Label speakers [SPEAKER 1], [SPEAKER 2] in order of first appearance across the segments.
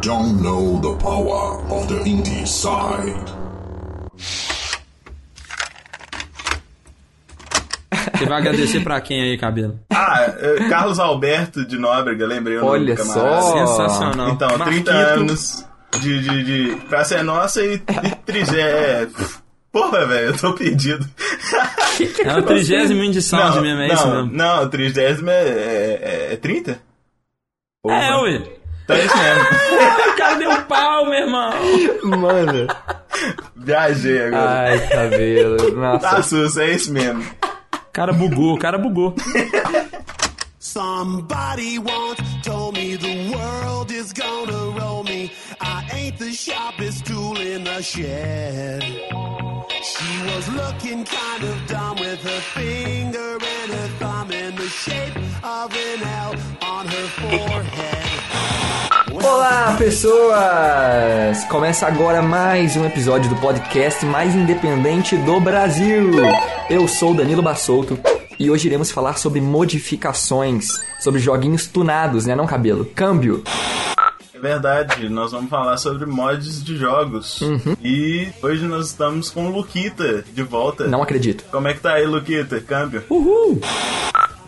[SPEAKER 1] don't know the power of the indie side.
[SPEAKER 2] Você vai agradecer pra quem aí, cabelo?
[SPEAKER 3] Ah, eh, Carlos Alberto de Nóbrega, lembrei o nome
[SPEAKER 4] Olha
[SPEAKER 3] do camarada.
[SPEAKER 4] só.
[SPEAKER 2] Sensacional.
[SPEAKER 3] Então, 30
[SPEAKER 2] Marquito.
[SPEAKER 3] anos de, de, de Praça é Nossa e, e trigé... Porra, velho, eu tô perdido.
[SPEAKER 2] É o trigésimo Indie Sound mesmo, é
[SPEAKER 3] não,
[SPEAKER 2] isso mesmo?
[SPEAKER 3] Não, o trigésimo é, é, é 30?
[SPEAKER 2] É, ué.
[SPEAKER 3] Tá isso mesmo.
[SPEAKER 2] O cara deu um pau, meu irmão.
[SPEAKER 4] Mano.
[SPEAKER 3] Viajei agora.
[SPEAKER 4] Ai, cabelo.
[SPEAKER 3] Tá
[SPEAKER 4] Nossa.
[SPEAKER 3] susto, é isso mesmo.
[SPEAKER 2] O cara bugou, o cara bugou.
[SPEAKER 5] Somebody once told me the world is gonna roll me. I ain't the sharpest tool in the shed. She was looking kind of dumb with her finger and her thumb in the shape of an L on her forehead.
[SPEAKER 4] Olá, pessoas! Começa agora mais um episódio do podcast mais independente do Brasil. Eu sou Danilo Bassolto e hoje iremos falar sobre modificações, sobre joguinhos tunados, né, não cabelo? Câmbio.
[SPEAKER 3] É verdade, nós vamos falar sobre mods de jogos.
[SPEAKER 4] Uhum.
[SPEAKER 3] E hoje nós estamos com o Luquita de volta.
[SPEAKER 4] Não acredito.
[SPEAKER 3] Como é que tá aí, Luquita? Câmbio?
[SPEAKER 4] Uhul!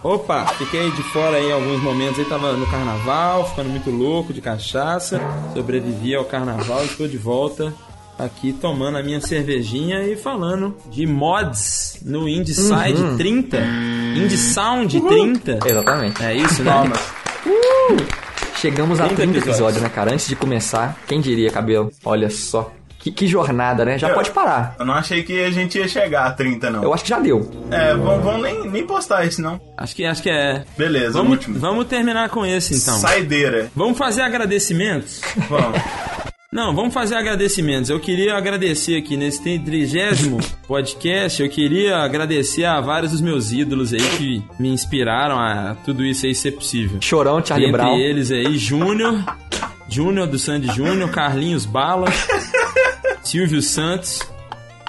[SPEAKER 2] Opa, fiquei de fora aí em alguns momentos aí, tava no carnaval, ficando muito louco de cachaça, sobrevivi ao carnaval e estou de volta aqui tomando a minha cervejinha e falando de mods no Indie Side
[SPEAKER 4] Uhum.
[SPEAKER 2] 30, Indie Sound 30.
[SPEAKER 4] Exatamente.
[SPEAKER 2] É isso, né?
[SPEAKER 3] Toma.
[SPEAKER 4] Chegamos a
[SPEAKER 2] 30
[SPEAKER 4] 30
[SPEAKER 2] episódios.
[SPEAKER 4] episódios, né, cara? Antes de começar, quem diria, cabelo? Olha só. Que, que jornada, né? Já
[SPEAKER 3] Eu-
[SPEAKER 4] pode parar.
[SPEAKER 3] Eu não achei que a gente ia chegar a 30, não.
[SPEAKER 4] Eu acho que já deu.
[SPEAKER 3] É, vamos, vamos nem, nem postar isso, não.
[SPEAKER 2] Acho que acho que é.
[SPEAKER 3] Beleza,
[SPEAKER 2] Vamos,
[SPEAKER 3] último.
[SPEAKER 2] vamos terminar com esse então.
[SPEAKER 3] Saideira.
[SPEAKER 2] Vamos fazer agradecimentos?
[SPEAKER 3] Vamos.
[SPEAKER 2] Não, vamos fazer agradecimentos. Eu queria agradecer aqui nesse trigésimo podcast. Eu queria agradecer a vários dos meus ídolos aí que me inspiraram a tudo isso aí ser possível.
[SPEAKER 4] Chorão, Charlie
[SPEAKER 2] Entre
[SPEAKER 4] Brown.
[SPEAKER 2] eles aí, Júnior, Júnior do Sandy Júnior, Carlinhos Bala, Silvio Santos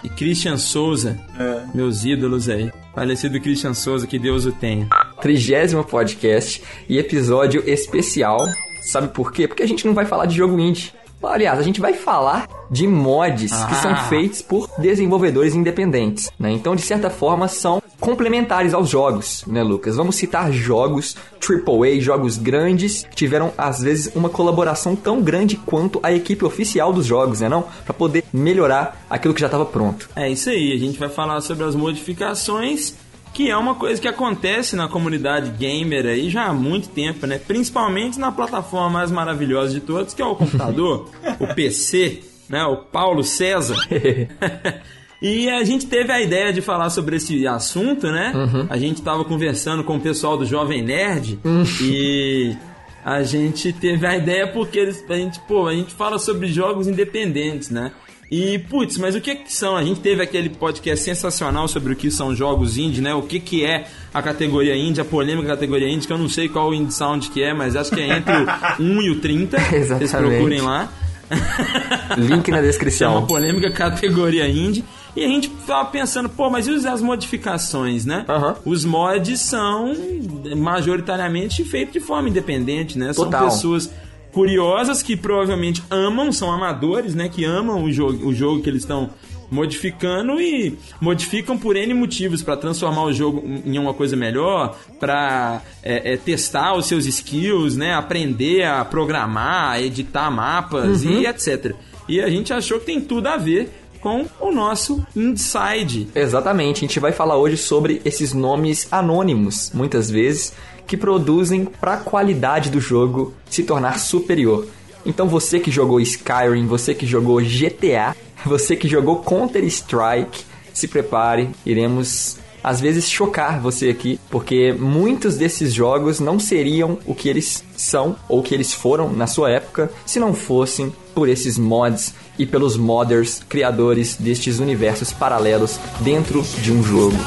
[SPEAKER 2] e Christian Souza.
[SPEAKER 3] É.
[SPEAKER 2] Meus ídolos aí. Falecido Christian Souza, que Deus o tenha.
[SPEAKER 4] Trigésimo podcast e episódio especial. Sabe por quê? Porque a gente não vai falar de jogo indie. Aliás, a gente vai falar de mods que
[SPEAKER 2] Ah.
[SPEAKER 4] são feitos por desenvolvedores independentes, né? Então, de certa forma, são complementares aos jogos, né, Lucas? Vamos citar jogos AAA, jogos grandes, que tiveram, às vezes, uma colaboração tão grande quanto a equipe oficial dos jogos, né, não? Pra poder melhorar aquilo que já estava pronto.
[SPEAKER 2] É isso aí, a gente vai falar sobre as modificações, que é uma coisa que acontece na comunidade gamer aí já há muito tempo, né? Principalmente na plataforma mais maravilhosa de todas, que é o computador, o PC, né? O Paulo César. E a gente teve a ideia de falar sobre esse assunto, né? A gente tava conversando com o pessoal do Jovem Nerd e a gente teve a ideia porque eles, a gente, pô, a gente fala sobre jogos independentes, né? E, putz, mas o que que são? A gente teve aquele podcast sensacional sobre o que são jogos indie, né? O que que é a categoria indie, a polêmica categoria indie, que eu não sei qual o indie sound que é, mas acho que é entre o 1 e o 30. Vocês
[SPEAKER 4] Exatamente.
[SPEAKER 2] procurem lá.
[SPEAKER 4] Link na
[SPEAKER 2] É uma
[SPEAKER 4] descrição.
[SPEAKER 2] polêmica categoria indie. E a gente tava pensando, pô, mas e as modificações, né?
[SPEAKER 4] Aham.
[SPEAKER 2] Os mods são majoritariamente feitos de forma independente, né? São
[SPEAKER 4] Total.
[SPEAKER 2] pessoas curiosas que provavelmente amam, são amadores, né? Que amam o jogo, o jogo que eles estão modificando e modificam por N motivos para transformar o jogo em uma coisa melhor, para testar os seus skills, né? Aprender a programar, a editar mapas
[SPEAKER 4] Uhum.
[SPEAKER 2] e etc. E a gente achou que tem tudo a ver com o nosso Inside.
[SPEAKER 4] Exatamente, a gente vai falar hoje sobre esses nomes anônimos, muitas vezes, que produzem para a qualidade do jogo se tornar superior. Então você que jogou Skyrim, você que jogou GTA, você que jogou Counter-Strike, se prepare, iremos às vezes chocar você aqui, porque muitos desses jogos não seriam o que eles são ou que eles foram na sua época se não fossem por esses mods e pelos modders criadores destes universos paralelos dentro de um jogo.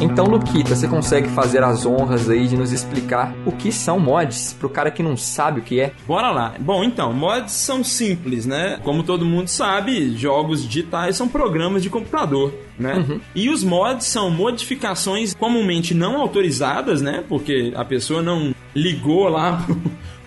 [SPEAKER 4] Então, Luquita, você consegue fazer as honras aí de nos explicar o que são mods pro cara que não sabe o que é?
[SPEAKER 2] Bora lá. Bom, então, mods são simples, né? Como todo mundo sabe, jogos digitais são programas de computador, né? E os mods são modificações comumente não autorizadas, né? Porque a pessoa não ligou lá pro,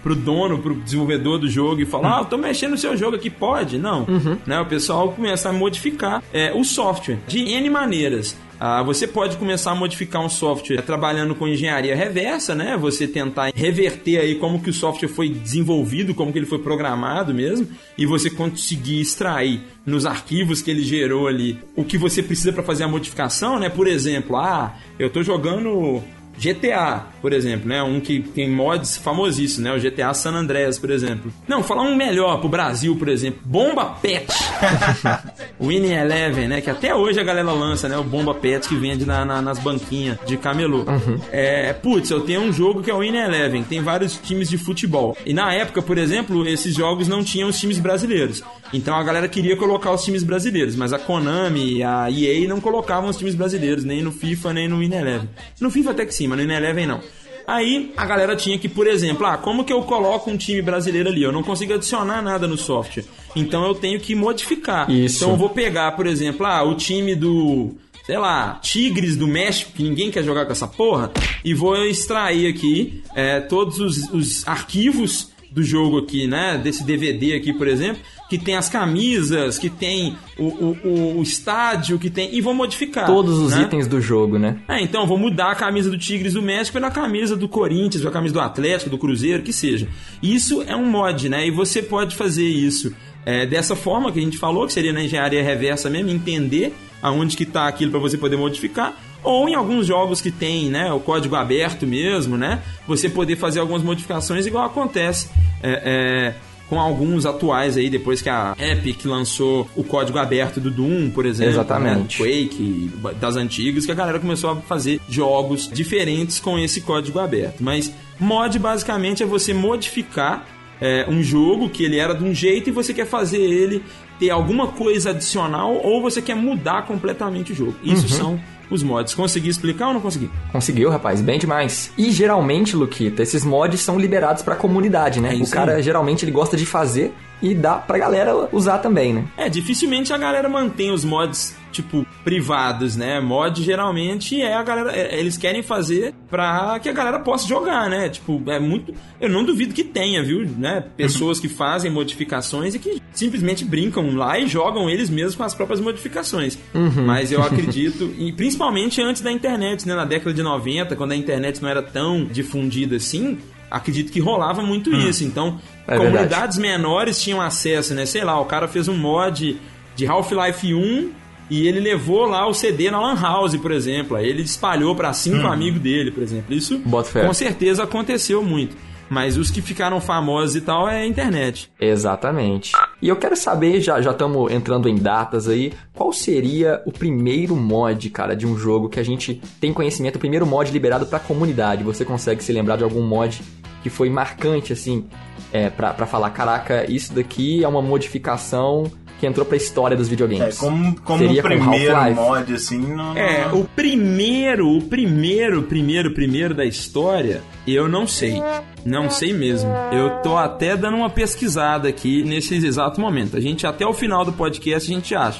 [SPEAKER 2] pro dono, pro desenvolvedor do jogo e falou: Ah, eu tô mexendo no seu jogo aqui, pode? Não. Né? O pessoal começa a modificar é, o software de N maneiras. Ah, você pode começar a modificar um software trabalhando com engenharia reversa, né? Você tentar reverter aí como que o software foi desenvolvido, como que ele foi programado mesmo, e você conseguir extrair nos arquivos que ele gerou ali o que você precisa para fazer a modificação, né? Por exemplo, ah, eu tô jogando GTA, por exemplo, né? Um que tem mods famosíssimos, né? O GTA San Andreas, por exemplo. Não, falar um melhor pro Brasil, por exemplo. Bomba Pet. Winning Eleven, né? Que até hoje a galera lança, né? O Bomba Pet que vende na- na- nas banquinhas de camelô. É, putz, eu tenho um jogo que é o Winning Eleven. Tem vários times de futebol. E na época, por exemplo, esses jogos não tinham os times brasileiros. Então a galera queria colocar os times brasileiros. Mas a Konami e a EA não colocavam os times brasileiros. Nem no FIFA, nem no Winning Eleven. No FIFA até que sim, mas no Winning Eleven não. Aí a galera tinha que, por exemplo, ah, como que eu coloco um time brasileiro ali? Eu não consigo adicionar nada no software. Então eu tenho que modificar.
[SPEAKER 4] Isso.
[SPEAKER 2] Então eu vou pegar, por exemplo, ah, o time do, sei lá, Tigres do México, que ninguém quer jogar com essa porra, e vou extrair aqui é, todos os, os arquivos do jogo aqui, né? Desse DVD aqui, por exemplo, que tem as camisas, que tem o, o, o- estádio, que tem. E vou modificar.
[SPEAKER 4] Todos os
[SPEAKER 2] né?
[SPEAKER 4] itens do jogo, né?
[SPEAKER 2] É, então vou mudar a camisa do Tigres do México pela camisa do Corinthians, pela camisa do Atlético, do Cruzeiro, que seja. Isso é um mod, né? E você pode fazer isso é, dessa forma que a gente falou, que seria na engenharia reversa mesmo, entender aonde que tá aquilo para você poder modificar. Ou em alguns jogos que tem, né, o código aberto mesmo, né? Você poder fazer algumas modificações igual acontece é, é, com alguns atuais aí, depois que a Epic lançou o código aberto do Doom, por exemplo.
[SPEAKER 4] Exatamente.
[SPEAKER 2] né, Quake, das antigas, que a galera começou a fazer jogos diferentes com esse código aberto. Mas mod basicamente é você modificar é, um jogo que ele era de um jeito e você quer fazer ele ter alguma coisa adicional ou você quer mudar completamente o jogo. Isso são os mods. Consegui explicar ou não consegui?
[SPEAKER 4] Conseguiu, rapaz, bem demais. E geralmente, Luquita, esses mods são liberados pra comunidade, né?
[SPEAKER 2] É
[SPEAKER 4] o cara
[SPEAKER 2] aí.
[SPEAKER 4] geralmente ele gosta de fazer e dá pra galera usar também, né?
[SPEAKER 2] É, dificilmente a galera mantém os mods, tipo, privados, né? Mod geralmente é a galera. é- eles querem fazer pra que a galera possa jogar, né? Tipo, é muito. Eu não duvido que tenha, viu? Né? Pessoas que fazem modificações e que simplesmente brincam lá e jogam eles mesmos com as próprias modificações. Mas eu acredito, e principalmente antes da internet, né? Na década de 90, quando a internet não era tão difundida assim. Acredito que rolava muito isso. Então,
[SPEAKER 4] É
[SPEAKER 2] comunidades menores tinham acesso, né? Sei lá, o cara fez um mod de Half-Life 1 e ele levou lá o CD na Lan House, por exemplo. Aí ele espalhou para cinco amigos dele, por exemplo. Isso com certeza aconteceu muito. Mas os que ficaram famosos e tal é a internet.
[SPEAKER 4] Exatamente. E eu quero saber, já estamos entrando em datas aí, qual seria o primeiro mod, cara, de um jogo que a gente tem conhecimento, o primeiro mod liberado pra comunidade? Você consegue se lembrar de algum mod que foi marcante, assim, é, pra falar, caraca, isso daqui é uma modificação que entrou pra história dos
[SPEAKER 3] É,
[SPEAKER 4] videogames?
[SPEAKER 3] como, como
[SPEAKER 4] Seria
[SPEAKER 3] o primeiro mod, assim, não.
[SPEAKER 2] É, o primeiro, o primeiro, primeiro, primeiro da história, eu não sei. Não sei mesmo. Eu tô até dando uma pesquisada aqui nesse exato momento. A gente, até o final do podcast, a gente acha.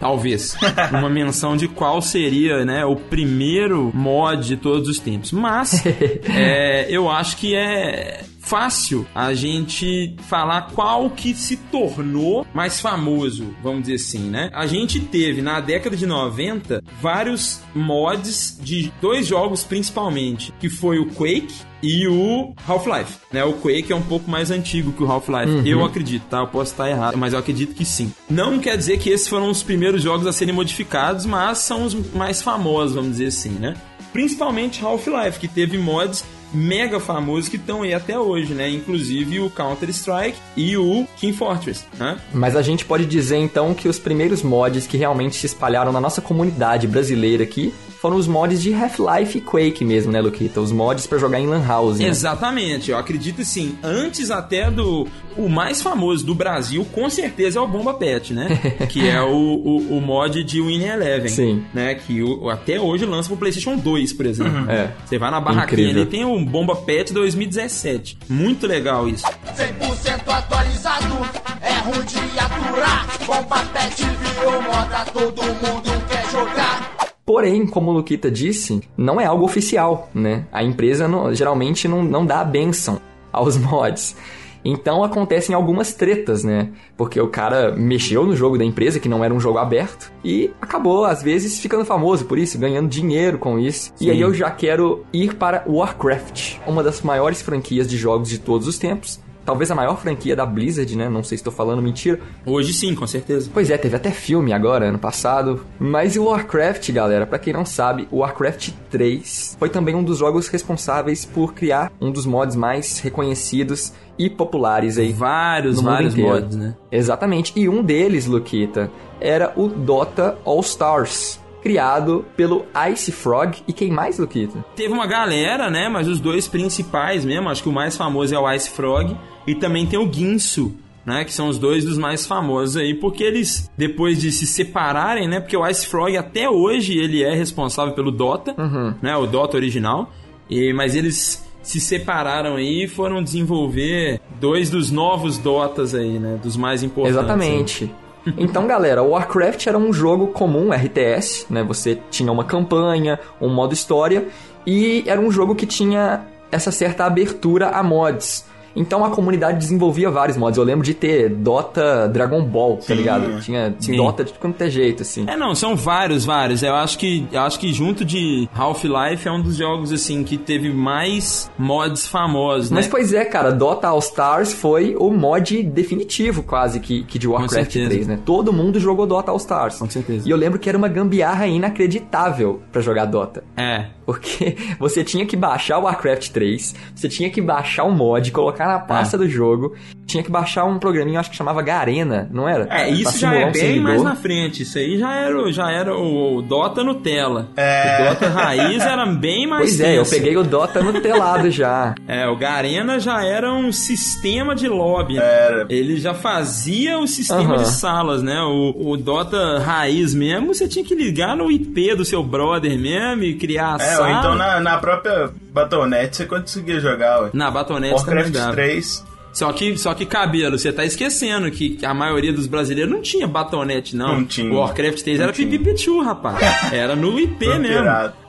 [SPEAKER 2] Talvez. Uma menção de qual seria, né, o primeiro mod de todos os tempos. Mas, é, eu acho que é fácil a gente falar qual que se tornou mais famoso, vamos dizer assim, né? A gente teve na década de 90 vários mods de dois jogos principalmente, que foi o Quake e o Half-Life, né? O Quake é um pouco mais antigo que o Half-Life, eu acredito, tá? Eu posso estar errado, mas eu acredito que sim. Não quer dizer que esses foram os primeiros jogos a serem modificados, mas são os mais famosos, vamos dizer assim, né? Principalmente Half-Life, que teve mods mega famosos que estão aí até hoje, né? Inclusive o Counter-Strike e o Team Fortress, né?
[SPEAKER 4] Mas a gente pode dizer então que os primeiros mods que realmente se espalharam na nossa comunidade brasileira aqui foram os mods de Half-Life e Quake mesmo, né, Luquita? Os mods pra jogar em Lan House. Né?
[SPEAKER 2] Exatamente, eu acredito sim. Antes até do. O mais famoso do Brasil, com certeza, é o Bomba Pet, né? que é o, o, o mod de Winning Eleven.
[SPEAKER 4] Sim.
[SPEAKER 2] Né? Que o, até hoje lança pro PlayStation 2, por exemplo.
[SPEAKER 4] É.
[SPEAKER 2] Você vai na barraquinha
[SPEAKER 4] Incrível.
[SPEAKER 2] ali, tem o Bomba Pet 2017. Muito legal isso.
[SPEAKER 6] 100% atualizado, é ruim de aturar. Bomba pet virou moda, todo mundo quer jogar.
[SPEAKER 4] Porém, como o Luquita disse, não é algo oficial, né? A empresa não- geralmente não, não dá a benção aos mods. Então acontecem algumas tretas, né? Porque o cara mexeu no jogo da empresa, que não era um jogo aberto, e acabou, às vezes, ficando famoso por isso, ganhando dinheiro com isso. E aí eu já quero ir para Warcraft, uma das maiores franquias de jogos de todos os tempos. Talvez a maior franquia da Blizzard, né? Não sei se estou falando mentira.
[SPEAKER 2] Hoje sim, com certeza.
[SPEAKER 4] Pois é, teve até filme agora, ano passado. Mas o Warcraft, galera, pra quem não sabe, o Warcraft 3 foi também um dos jogos responsáveis por criar um dos mods mais reconhecidos e populares aí.
[SPEAKER 2] Vários, vários
[SPEAKER 4] inteiro.
[SPEAKER 2] mods, né?
[SPEAKER 4] Exatamente. E um deles, Luquita, era o Dota All Stars, criado pelo Ice Frog. E quem mais, Luquita?
[SPEAKER 2] Teve uma galera, né? Mas os dois principais mesmo, acho que o mais famoso é o Ice Frog e também tem o Ginsu, né? Que são os dois dos mais famosos aí, porque eles, depois de se separarem, né? Porque o Ice Frog até hoje ele é responsável pelo Dota, né? O Dota original. E, mas eles se separaram aí e foram desenvolver dois dos novos Dotas aí, né? Dos mais importantes. aí.
[SPEAKER 4] Exatamente. Então, galera, o Warcraft era um jogo comum, RTS, né? Você tinha uma campanha, um modo história, e era um jogo que tinha essa certa abertura a mods. Então a comunidade desenvolvia vários mods. Eu lembro de ter Dota Dragon Ball, tá
[SPEAKER 3] Sim.
[SPEAKER 4] ligado? Tinha
[SPEAKER 2] Sim.
[SPEAKER 4] Dota de quanto é jeito, assim.
[SPEAKER 2] É, não, são vários, vários. Eu acho que, eu acho que junto de Half-Life é um dos jogos, assim, que teve mais mods famosos, né?
[SPEAKER 4] Mas pois é, cara, Dota All Stars foi o mod definitivo quase que, que de Warcraft
[SPEAKER 2] certeza.
[SPEAKER 4] 3, né? Todo mundo jogou Dota All Stars.
[SPEAKER 2] Com certeza.
[SPEAKER 4] E eu lembro que era uma gambiarra inacreditável pra jogar Dota.
[SPEAKER 2] É.
[SPEAKER 4] Porque você tinha que baixar o Warcraft 3, você tinha que baixar o mod, colocar na pasta do jogo, tinha que baixar um programinho, acho que chamava Garena, não era?
[SPEAKER 2] É, isso já é
[SPEAKER 4] um
[SPEAKER 2] bem
[SPEAKER 4] servidor.
[SPEAKER 2] mais na frente. Isso aí já era, o- já era o, o Dota Nutella.
[SPEAKER 3] É.
[SPEAKER 2] O Dota Raiz era bem mais
[SPEAKER 4] Pois é, eu
[SPEAKER 2] tenso.
[SPEAKER 4] peguei o Dota no telado já.
[SPEAKER 2] É, o Garena já era um sistema de lobby. né?
[SPEAKER 3] Era.
[SPEAKER 2] Ele já fazia o sistema de salas, né? O, o Dota Raiz mesmo, você tinha que ligar no IP do seu brother mesmo e criar a
[SPEAKER 3] É, então na, na própria Battle.net você conseguia jogar, ué.
[SPEAKER 2] Na Batonete também
[SPEAKER 3] Warcraft
[SPEAKER 2] dava.
[SPEAKER 3] 3.
[SPEAKER 2] Só que, só que cabelo, você tá esquecendo que a maioria dos brasileiros não tinha batonete, não.
[SPEAKER 3] Não tinha.
[SPEAKER 2] O Warcraft 3
[SPEAKER 3] Não
[SPEAKER 2] era
[SPEAKER 3] tinha.
[SPEAKER 2] pipipichu, rapaz. Era no IP mesmo.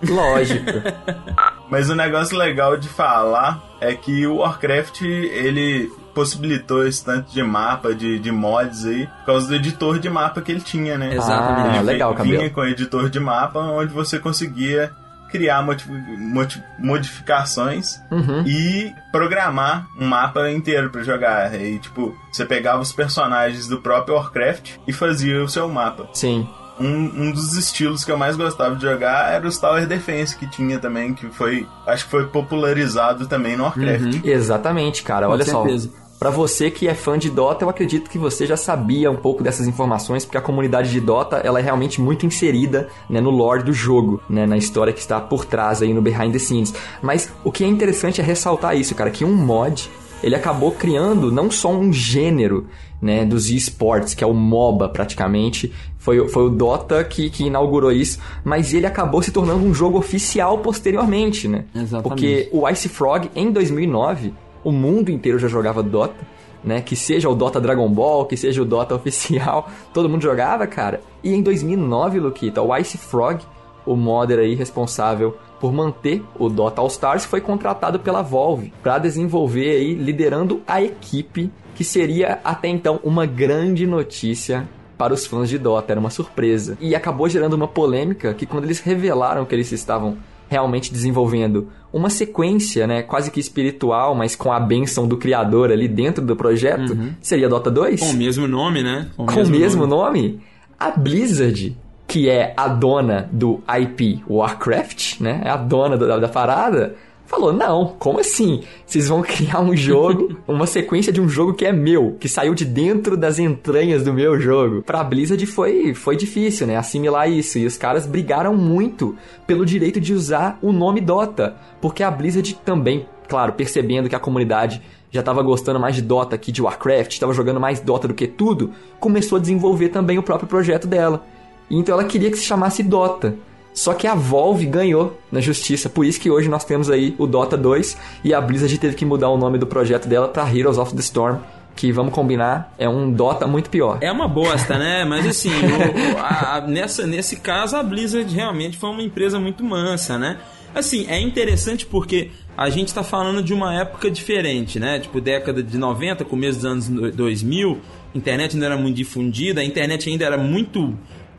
[SPEAKER 4] Lógico.
[SPEAKER 3] Mas o negócio legal de falar é que o Warcraft, ele possibilitou esse tanto de mapa, de, de mods aí, por causa do editor de mapa que ele tinha, né?
[SPEAKER 2] Exatamente.
[SPEAKER 4] Ah,
[SPEAKER 3] Ele
[SPEAKER 4] legal,
[SPEAKER 3] vinha
[SPEAKER 4] cabelo.
[SPEAKER 3] com editor de mapa onde você conseguia criar modificações
[SPEAKER 4] Uhum.
[SPEAKER 3] e programar um mapa inteiro pra jogar. E tipo, você pegava os personagens do próprio Warcraft e fazia o seu mapa.
[SPEAKER 4] Sim.
[SPEAKER 3] Um, um dos estilos que eu mais gostava de jogar era os Tower Defense que tinha também, que foi, acho que foi popularizado também no Warcraft.
[SPEAKER 4] Exatamente, cara.
[SPEAKER 2] Com
[SPEAKER 4] Olha
[SPEAKER 2] certeza.
[SPEAKER 4] Pra você que é fã de Dota, eu acredito que você já sabia um pouco dessas informações, porque a comunidade de Dota, ela é realmente muito inserida, né, no lore do jogo, né, na história que está por trás aí no behind the scenes. Mas o que é interessante é ressaltar isso, cara, que um mod, ele acabou criando não só um gênero, né, dos esportes, que é o MOBA praticamente, foi, foi o Dota que, que inaugurou isso, mas ele acabou se tornando um jogo oficial posteriormente, né?
[SPEAKER 2] Exatamente.
[SPEAKER 4] Porque o Ice Frog, em 2009, o mundo inteiro já jogava Dota, né? Que seja o Dota Dragon Ball, que seja o Dota oficial, todo mundo jogava, cara. E em 2009, Luquita, o Ice Frog, o modder aí responsável por manter o Dota All Stars, foi contratado pela Valve para desenvolver aí, liderando a equipe, que seria até então uma grande notícia para os fãs de Dota, era uma surpresa. E acabou gerando uma polêmica que quando eles revelaram que eles estavam realmente desenvolvendo uma sequência, né, quase que espiritual, mas com a benção do criador ali dentro do projeto, seria Dota 2?
[SPEAKER 2] Com o mesmo nome, né?
[SPEAKER 4] Com o mesmo nome? A Blizzard, que é a dona do IP Warcraft, né, é a dona da, da parada, falou: Não, como assim? Vocês vão criar um jogo, uma sequência de um jogo que é meu, que saiu de dentro das entranhas do meu jogo. Pra Blizzard foi, foi difícil, né? Assimilar isso. E os caras brigaram muito pelo direito de usar o nome Dota. Porque a Blizzard também, claro, percebendo que a comunidade já estava gostando mais de Dota que de Warcraft, estava jogando mais Dota do que tudo, começou a desenvolver também o próprio projeto dela. Então ela queria que se chamasse Dota. Só que a Valve ganhou na justiça, por isso que hoje nós temos aí o Dota 2 e a Blizzard teve que mudar o nome do projeto dela para Heroes of the Storm, que vamos combinar, é um Dota muito pior.
[SPEAKER 2] É uma bosta, né? Mas assim, o- a- a- nessa, nesse caso a Blizzard realmente foi uma empresa muito mansa, né? Assim, é interessante porque a gente tá falando de uma época diferente, né? Tipo, década de 90, começo dos anos do- 2000, a internet ainda era muito difundida, a internet ainda era muito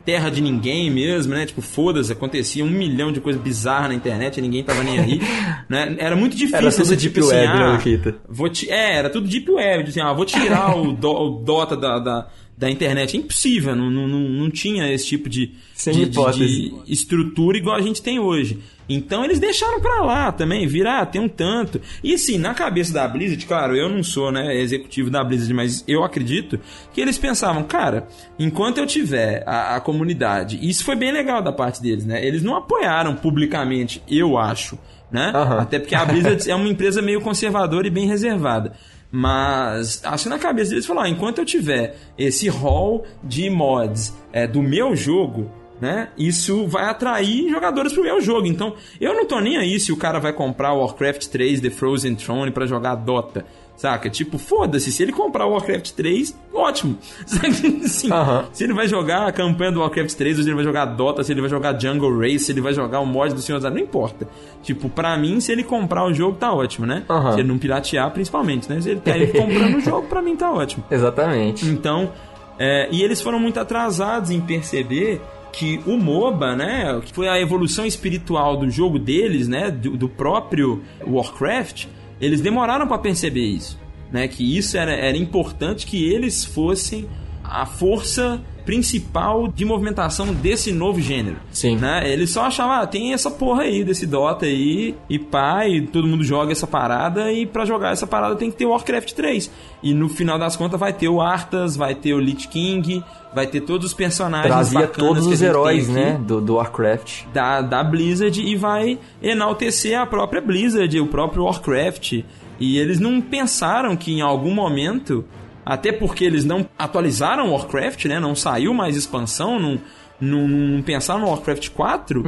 [SPEAKER 2] terra de ninguém mesmo, né? Tipo, foda-se, acontecia um milhão de coisas bizarras na internet e ninguém tava nem aí, né? Era muito difícil.
[SPEAKER 4] Era tudo
[SPEAKER 2] você,
[SPEAKER 4] Deep
[SPEAKER 2] tipo assim,
[SPEAKER 4] Web, né,
[SPEAKER 2] ah,
[SPEAKER 4] Luquita?
[SPEAKER 2] Vou é, era tudo Deep Web. Assim, ah, vou tirar o, do- o Dota da, da, da internet. É impossível, não, não, não, não tinha esse tipo de,
[SPEAKER 4] Sem
[SPEAKER 2] de, de-
[SPEAKER 4] hipótese.
[SPEAKER 2] de estrutura igual a gente tem hoje. Então eles deixaram pra lá também, virar, tem um tanto. E assim, na cabeça da Blizzard, claro, eu não sou né, executivo da Blizzard, mas eu acredito que eles pensavam, cara, enquanto eu tiver a, a comunidade, isso foi bem legal da parte deles, né? Eles não apoiaram publicamente, eu acho, né?
[SPEAKER 4] Aham.
[SPEAKER 2] Até porque a Blizzard é uma empresa meio conservadora e bem reservada. Mas acho que na cabeça deles falaram, enquanto eu tiver esse hall de mods é, do meu jogo, né? Isso vai atrair jogadores pro meu jogo. Então, eu não tô nem aí se o cara vai comprar o Warcraft 3 The Frozen Throne pra jogar Dota. Saca? Tipo, foda-se, se ele comprar o Warcraft 3, ótimo. Assim,
[SPEAKER 4] Aham.
[SPEAKER 2] Se ele vai jogar a campanha do Warcraft 3, ou se ele vai jogar Dota, se ele vai jogar Jungle Race, se ele vai jogar o mod do Senhor dos Anéis, não importa. Tipo, pra mim, se ele comprar o jogo, tá ótimo, né?
[SPEAKER 4] Aham.
[SPEAKER 2] Se ele não piratear, principalmente, né? Se ele tá aí comprando o jogo, pra mim tá ótimo.
[SPEAKER 4] Exatamente.
[SPEAKER 2] Então, é, e eles foram muito atrasados em perceber que o MOBA, né, que foi a evolução espiritual do jogo deles, né, do, do próprio Warcraft, eles demoraram para perceber isso, né, que isso era, era importante que eles fossem a força principal de movimentação desse novo gênero.
[SPEAKER 4] Sim.
[SPEAKER 2] Né? Eles só achavam, ah, tem essa porra aí desse Dota aí, e pá, e todo mundo joga essa parada, e pra jogar essa parada tem que ter Warcraft 3. E no final das contas vai ter o Arthas, vai ter o Lich King, vai ter todos os personagens
[SPEAKER 4] Trazia todos os heróis, né, do, do Warcraft.
[SPEAKER 2] da, da Blizzard e vai enaltecer a própria Blizzard, o próprio Warcraft. E eles não pensaram que em algum momento, até porque eles não atualizaram Warcraft, né? Não saiu mais expansão, não, não, não pensaram no Warcraft 4.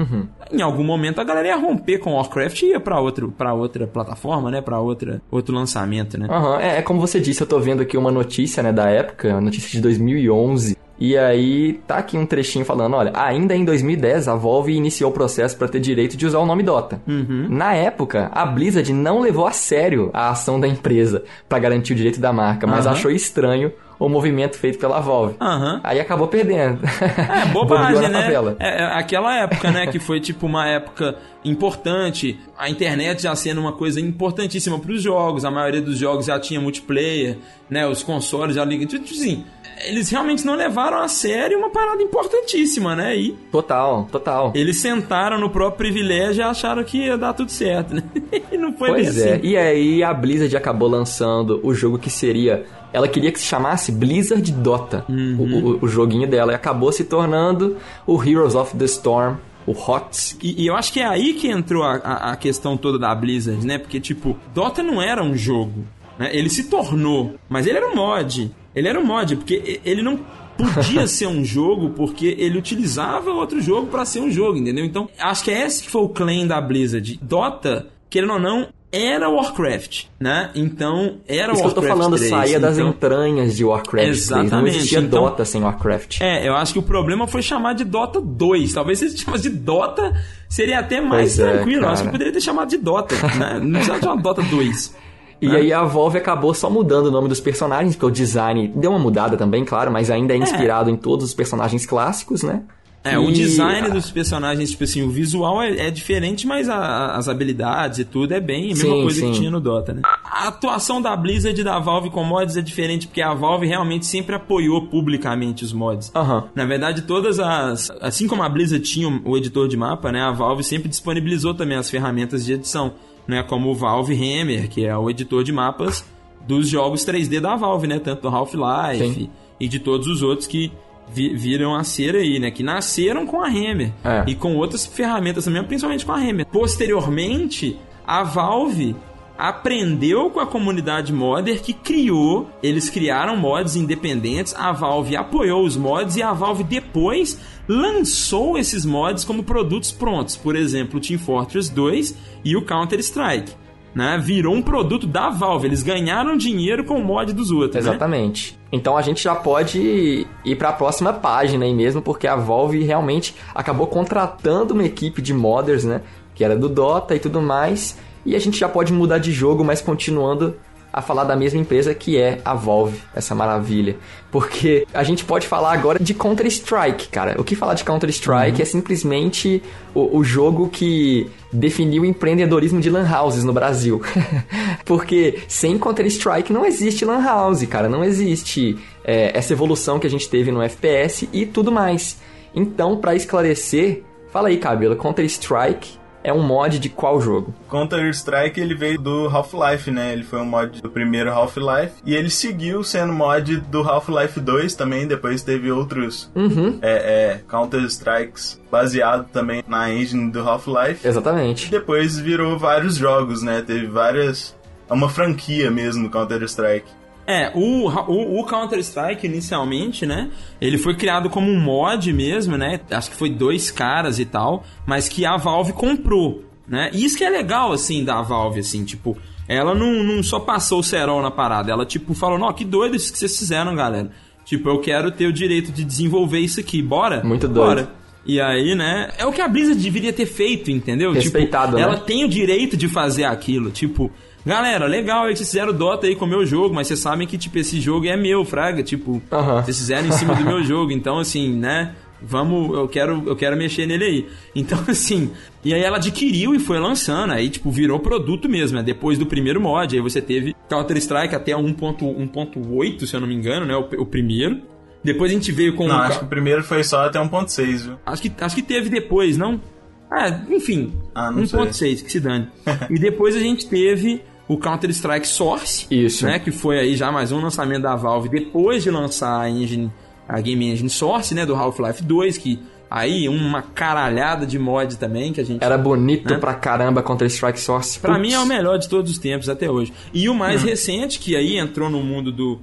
[SPEAKER 2] Em algum momento a galera ia romper com Warcraft e ia pra, outro, pra outra plataforma, né? Pra outra, outro lançamento, né?
[SPEAKER 4] Aham, é, é como você disse, eu tô vendo aqui uma notícia, né, da época, uma notícia de 2011. E aí tá aqui um trechinho falando, olha, ainda em 2010 a Valve iniciou o processo para ter direito de usar o nome Dota. Na época, a Blizzard não levou a sério a ação da empresa para garantir o direito da marca, mas
[SPEAKER 2] Aham.
[SPEAKER 4] achou estranho o movimento feito pela Valve.
[SPEAKER 2] Aham.
[SPEAKER 4] Aí acabou perdendo.
[SPEAKER 2] É, bobagem, né? É, é, aquela época, né, que foi tipo uma época importante, a internet já sendo uma coisa importantíssima para os jogos, a maioria dos jogos já tinha multiplayer, né, os consoles já ligam, tipo assim, eles realmente não levaram a sério uma parada importantíssima, né? E
[SPEAKER 4] Total, total.
[SPEAKER 2] eles sentaram no próprio privilégio e acharam que ia dar tudo certo, né? E não foi
[SPEAKER 4] Pois é.
[SPEAKER 2] assim.
[SPEAKER 4] E aí a Blizzard acabou lançando o jogo que seria. Ela queria que se chamasse Blizzard Dota,
[SPEAKER 2] Uhum.
[SPEAKER 4] o, o- o joguinho dela, e acabou se tornando o Heroes of the Storm, o HOTS.
[SPEAKER 2] E, e eu acho que é aí que entrou a, a- a questão toda da Blizzard, né? Porque, tipo, Dota não era um jogo, né? Ele se tornou, mas ele era um mod. Ele era um mod, porque ele não podia ser um jogo porque ele utilizava outro jogo pra ser um jogo, entendeu? Então, acho que é esse que foi o claim da Blizzard. Dota, querendo ou não, era Warcraft, né? Então, era
[SPEAKER 4] Isso que eu
[SPEAKER 2] Warcraft
[SPEAKER 4] tô falando
[SPEAKER 2] 3,
[SPEAKER 4] saía das
[SPEAKER 2] então-
[SPEAKER 4] entranhas de Warcraft. 3. Não
[SPEAKER 2] Exatamente,
[SPEAKER 4] existia
[SPEAKER 2] então-
[SPEAKER 4] Dota sem Warcraft.
[SPEAKER 2] É, eu acho que o problema foi chamar de Dota 2. Talvez se eles chamassem de Dota, seria até mais
[SPEAKER 4] Pois é,
[SPEAKER 2] tranquilo. eu acho que poderia ter chamado de Dota, né? Não precisava de uma Dota 2.
[SPEAKER 4] E
[SPEAKER 2] né?
[SPEAKER 4] aí a Valve acabou só mudando o nome dos personagens, porque o design deu uma mudada também, claro, mas ainda é inspirado em todos os personagens clássicos, né?
[SPEAKER 2] É, o
[SPEAKER 4] E-
[SPEAKER 2] design dos personagens, tipo assim, o visual é, é diferente, mas a- as habilidades e tudo é bem a mesma
[SPEAKER 4] Sim,
[SPEAKER 2] coisa
[SPEAKER 4] sim.
[SPEAKER 2] que tinha no Dota, né? A atuação da Blizzard e da Valve com mods é diferente, porque a Valve realmente sempre apoiou publicamente os mods.
[SPEAKER 4] Aham.
[SPEAKER 2] Na verdade, todas as. Assim como a Blizzard tinha o editor de mapa, né? A Valve sempre disponibilizou também as ferramentas de edição. Né, como o Valve Hammer, que é o editor de mapas dos jogos 3D da Valve, né, tanto do Half-Life e de todos os outros que vi- viram a ser aí, né, que nasceram com a Hammer
[SPEAKER 4] É.
[SPEAKER 2] e com outras ferramentas também, principalmente com a Hammer. Posteriormente, a Valve aprendeu com a comunidade modder que criou, eles criaram mods independentes, a Valve apoiou os mods e a Valve depois lançou esses mods como produtos prontos, por exemplo, o Team Fortress 2 e o Counter-Strike. Né? Virou um produto da Valve, eles ganharam dinheiro com o mod dos outros. né?
[SPEAKER 4] Exatamente. Então a gente já pode ir para a próxima página aí mesmo, porque a Valve realmente acabou contratando uma equipe de modders, né? Que era do Dota e tudo mais. E a gente já pode mudar de jogo, mas continuando a falar da mesma empresa que é a Valve, essa maravilha. Porque a gente pode falar agora de Counter-Strike, cara. O que falar de Counter-Strike é simplesmente o, o jogo que definiu o empreendedorismo de lan houses no Brasil. Porque sem Counter-Strike não existe lan house, cara. Não existe é, essa evolução que a gente teve no FPS e tudo mais. Então, pra esclarecer, fala aí, Cabelo, Counter-Strike é um mod de qual jogo?
[SPEAKER 3] Counter-Strike ele veio do Half-Life, né? Ele foi um mod do primeiro Half-Life. E ele seguiu sendo mod do Half-Life 2 também. Depois teve outros
[SPEAKER 4] Uhum.
[SPEAKER 3] é, é, Counter-Strikes baseado também na engine do Half-Life.
[SPEAKER 4] Exatamente.
[SPEAKER 3] Depois virou vários jogos, né? Teve várias. É uma franquia mesmo, Counter-Strike.
[SPEAKER 2] É, o, o, o Counter-Strike inicialmente, né? Ele foi criado como um mod mesmo, né? Acho que foi dois caras e tal, mas que a Valve comprou, né? E isso que é legal, assim, da Valve, assim, tipo, ela não, não só passou o cerol na parada, ela, tipo, falou, não, que doido isso que vocês fizeram, galera. Tipo, eu quero ter o direito de desenvolver isso aqui, bora?
[SPEAKER 4] Muito doido.
[SPEAKER 2] Bora. E aí, né? É o que a Blizzard deveria ter feito, entendeu?
[SPEAKER 4] Respeitado,
[SPEAKER 2] tipo,
[SPEAKER 4] né?
[SPEAKER 2] Ela tem o direito de fazer aquilo. Tipo, galera, legal vocês fizeram Dota aí com o meu jogo, mas vocês sabem que, tipo, esse jogo é meu, Fraga. Tipo,
[SPEAKER 4] Aham.
[SPEAKER 2] vocês fizeram em cima do meu jogo. Então, assim, né? Vamos, eu quero, eu quero mexer nele aí. Então, assim, e aí ela adquiriu e foi lançando, aí, tipo, virou produto mesmo, né? Depois do primeiro mod, aí você teve Counter-Strike até 1.1.8, se eu não me engano, né? O, o primeiro. Depois a gente veio com
[SPEAKER 3] Não,
[SPEAKER 2] o
[SPEAKER 3] acho que o primeiro foi só até 1.6, viu?
[SPEAKER 2] Acho que, acho que teve depois, não? Ah, enfim.
[SPEAKER 3] Ah, não
[SPEAKER 2] 1.6, que se dane. e depois a gente teve o Counter-Strike Source.
[SPEAKER 4] Isso.
[SPEAKER 2] Né, que foi aí já mais um lançamento da Valve depois de lançar a engine, a Game Engine Source, né, do Half-Life 2, que aí uma caralhada de mod também que a gente
[SPEAKER 4] Era bonito
[SPEAKER 2] Né?
[SPEAKER 4] pra caramba Counter-Strike Source.
[SPEAKER 2] Pra
[SPEAKER 4] Putz.
[SPEAKER 2] mim é o melhor de todos os tempos até hoje. E o mais recente, que aí entrou no mundo do.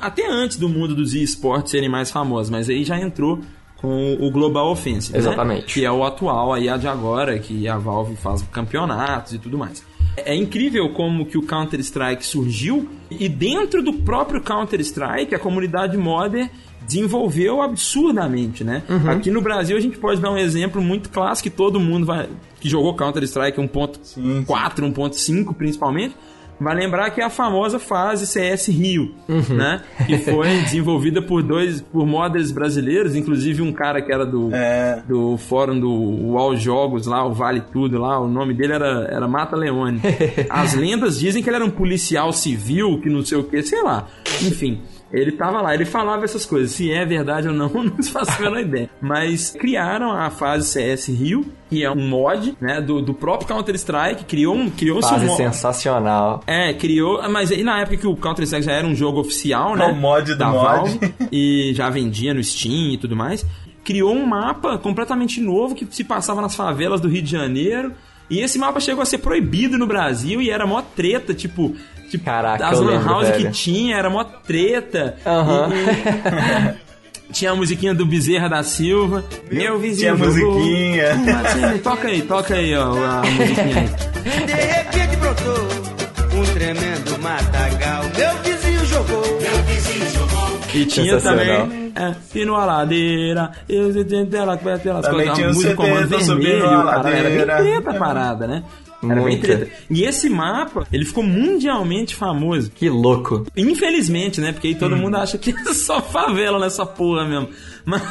[SPEAKER 2] Até antes do mundo dos esportes serem mais famosos, mas aí já entrou com o Global Offensive. né?
[SPEAKER 4] Exatamente.
[SPEAKER 2] Que é o atual aí, a de agora, que a Valve faz campeonatos e tudo mais. É incrível como que o Counter-Strike surgiu e dentro do próprio Counter-Strike a comunidade modder desenvolveu absurdamente, né? Aqui no Brasil a gente pode dar um exemplo muito clássico que todo mundo vai, que jogou Counter-Strike 1.4, 1.5 principalmente, vai lembrar que é a famosa fase CS Rio, né? Que foi desenvolvida por dois, por modders brasileiros, inclusive um cara que era do,
[SPEAKER 3] É.
[SPEAKER 2] do fórum do UOL Jogos lá, o Vale Tudo lá, o nome dele era, era Mata Leone. As lendas dizem que ele era um policial civil, que não sei o que, sei lá. Enfim. Ele tava lá, ele falava essas coisas. Se é verdade ou não, não se faço a menor ideia. Mas criaram a fase CS Rio, que é um mod, né, do, do próprio Counter-Strike, criou um, criou-se um
[SPEAKER 4] Fase
[SPEAKER 2] mod.
[SPEAKER 4] sensacional.
[SPEAKER 2] É, criou, mas aí na época que o Counter-Strike já era um jogo oficial, né?
[SPEAKER 3] É o mod do
[SPEAKER 2] da
[SPEAKER 3] mod.
[SPEAKER 2] Valve, e já vendia no Steam e tudo mais. Criou um mapa completamente novo que se passava nas favelas do Rio de Janeiro. E esse mapa chegou a ser proibido no Brasil e era mó treta, tipo. Tipo
[SPEAKER 4] Caraca,
[SPEAKER 2] as lan house que tinha, era mó treta.
[SPEAKER 4] Aham.
[SPEAKER 2] E- e- tinha a musiquinha do Bezerra da Silva. Meu vizinho.
[SPEAKER 3] Tinha
[SPEAKER 2] jogou-
[SPEAKER 3] musiquinha.
[SPEAKER 2] Martini, toca aí, toca aí, ó, a musiquinha aí.
[SPEAKER 7] De repente brotou um tremendo matagal. Meu vizinho jogou.
[SPEAKER 2] E tinha também. É, e no aladeira, eu dela, pelas
[SPEAKER 3] Também
[SPEAKER 2] coisas,
[SPEAKER 3] tinha
[SPEAKER 2] a música comando vermelho,
[SPEAKER 3] a
[SPEAKER 2] cara, era bem treta a parada, né? Era bem
[SPEAKER 4] Muita.
[SPEAKER 2] treta. E esse mapa, ele ficou mundialmente famoso.
[SPEAKER 4] Que louco.
[SPEAKER 2] Infelizmente, né? Porque aí
[SPEAKER 3] Hum.
[SPEAKER 2] todo mundo acha que é só favela nessa porra mesmo. Mas,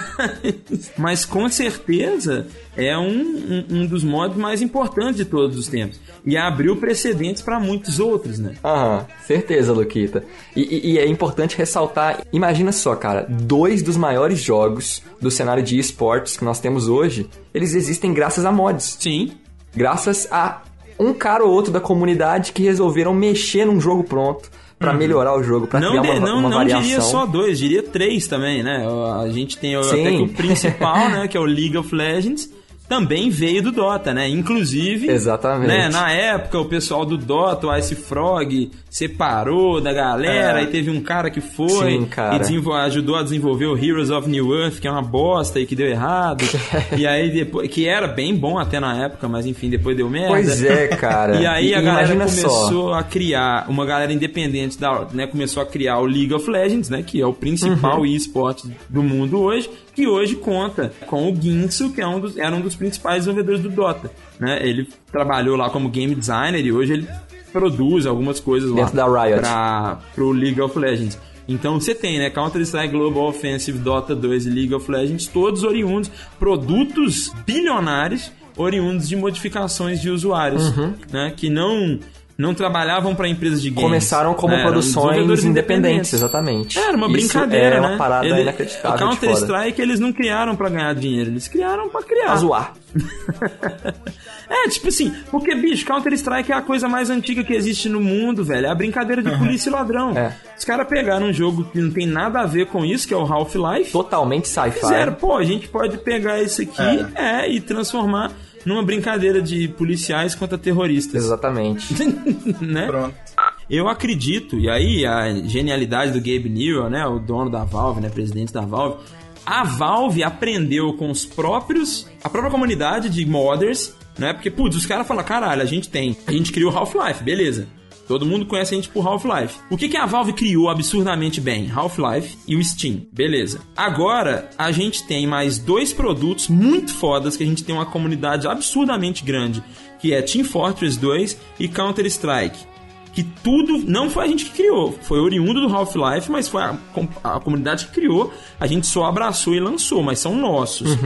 [SPEAKER 2] mas com certeza é um, um, um dos modos mais importantes de todos os tempos. E abriu precedentes para muitos outros, né?
[SPEAKER 4] Aham, certeza, Luquita. E, e- e é importante ressaltar, imagina só, cara, dois dos maiores jogos do cenário de esportes que nós temos hoje, eles existem graças a mods.
[SPEAKER 2] Sim.
[SPEAKER 4] Graças a um cara ou outro da comunidade que resolveram mexer num jogo pronto pra melhorar o jogo, pra
[SPEAKER 2] Uhum. Não,
[SPEAKER 4] criar
[SPEAKER 2] de-
[SPEAKER 4] uma,
[SPEAKER 2] não,
[SPEAKER 4] uma
[SPEAKER 2] não
[SPEAKER 4] variação.
[SPEAKER 2] diria só dois, diria três também, né? A gente tem
[SPEAKER 4] Sim.
[SPEAKER 2] até que o principal, né? Que é o League of Legends, também veio do Dota, né? Inclusive,
[SPEAKER 4] Exatamente.
[SPEAKER 2] né, na época o pessoal do Dota, o Ice Frog, separou da galera
[SPEAKER 3] É.
[SPEAKER 2] e teve um cara que foi
[SPEAKER 4] Sim, cara.
[SPEAKER 2] e ajudou a desenvolver o Heroes of New Earth, que é uma bosta e que deu errado. e aí depois, que era bem bom até na época, mas enfim, depois deu merda.
[SPEAKER 4] Pois é, cara.
[SPEAKER 2] E aí a
[SPEAKER 4] E-
[SPEAKER 2] galera
[SPEAKER 4] imagina só.
[SPEAKER 2] começou a criar, uma galera independente da, né, começou a criar o League of Legends, né, que é o principal
[SPEAKER 4] Uhum.
[SPEAKER 2] esporte do mundo hoje, que hoje conta com o Ginsu, que é um dos, era um dos principais desenvolvedores do Dota, né? Ele trabalhou lá como game designer e hoje ele produz algumas coisas
[SPEAKER 4] Dentro
[SPEAKER 2] lá
[SPEAKER 4] da Riot.
[SPEAKER 2] pra, pro League of Legends. Então você tem, né, Counter-Strike Global Offensive, Dota 2 e League of Legends, todos oriundos, produtos bilionários oriundos de modificações de usuários, né, que não não trabalhavam para empresas de games.
[SPEAKER 4] Começaram como
[SPEAKER 2] né,
[SPEAKER 4] produções
[SPEAKER 2] desenvolvedores
[SPEAKER 4] independentes, exatamente.
[SPEAKER 2] Era uma
[SPEAKER 4] Isso
[SPEAKER 2] brincadeira,
[SPEAKER 4] é uma
[SPEAKER 2] né?
[SPEAKER 4] parada
[SPEAKER 2] Ele-
[SPEAKER 4] inacreditável
[SPEAKER 2] O
[SPEAKER 4] de foda.
[SPEAKER 2] Counter-Strike eles não criaram pra ganhar dinheiro, eles criaram pra criar.
[SPEAKER 4] Pra zoar.
[SPEAKER 2] É, tipo assim, porque, bicho, Counter-Strike é a coisa mais antiga que existe no mundo, velho. É a brincadeira de polícia e ladrão.
[SPEAKER 4] É.
[SPEAKER 2] Os caras pegaram um jogo que não tem nada a ver com isso, que é o Half-Life.
[SPEAKER 4] Totalmente sci-fi.
[SPEAKER 2] Fizeram, pô, a gente pode pegar esse aqui é. e transformar numa brincadeira de policiais contra terroristas.
[SPEAKER 4] Exatamente.
[SPEAKER 2] né?
[SPEAKER 3] Pronto.
[SPEAKER 2] Eu acredito, e aí a genialidade do Gabe Newell, né, o dono da Valve, né, presidente da Valve, a Valve aprendeu com os próprios, a própria comunidade de modders, né, porque, putz, os caras falam, caralho, a gente tem, a gente criou Half-Life, beleza. Todo mundo conhece a gente por Half-Life. O que, que a Valve criou absurdamente bem? Half-Life e o Steam. Beleza. Agora, a gente tem mais dois produtos muito fodas que a gente tem uma comunidade absurdamente grande, que é Team Fortress 2 e Counter-Strike que tudo não foi a gente que criou, foi oriundo do Half-Life, mas foi a, a comunidade que criou, a gente só abraçou e lançou, mas são nossos.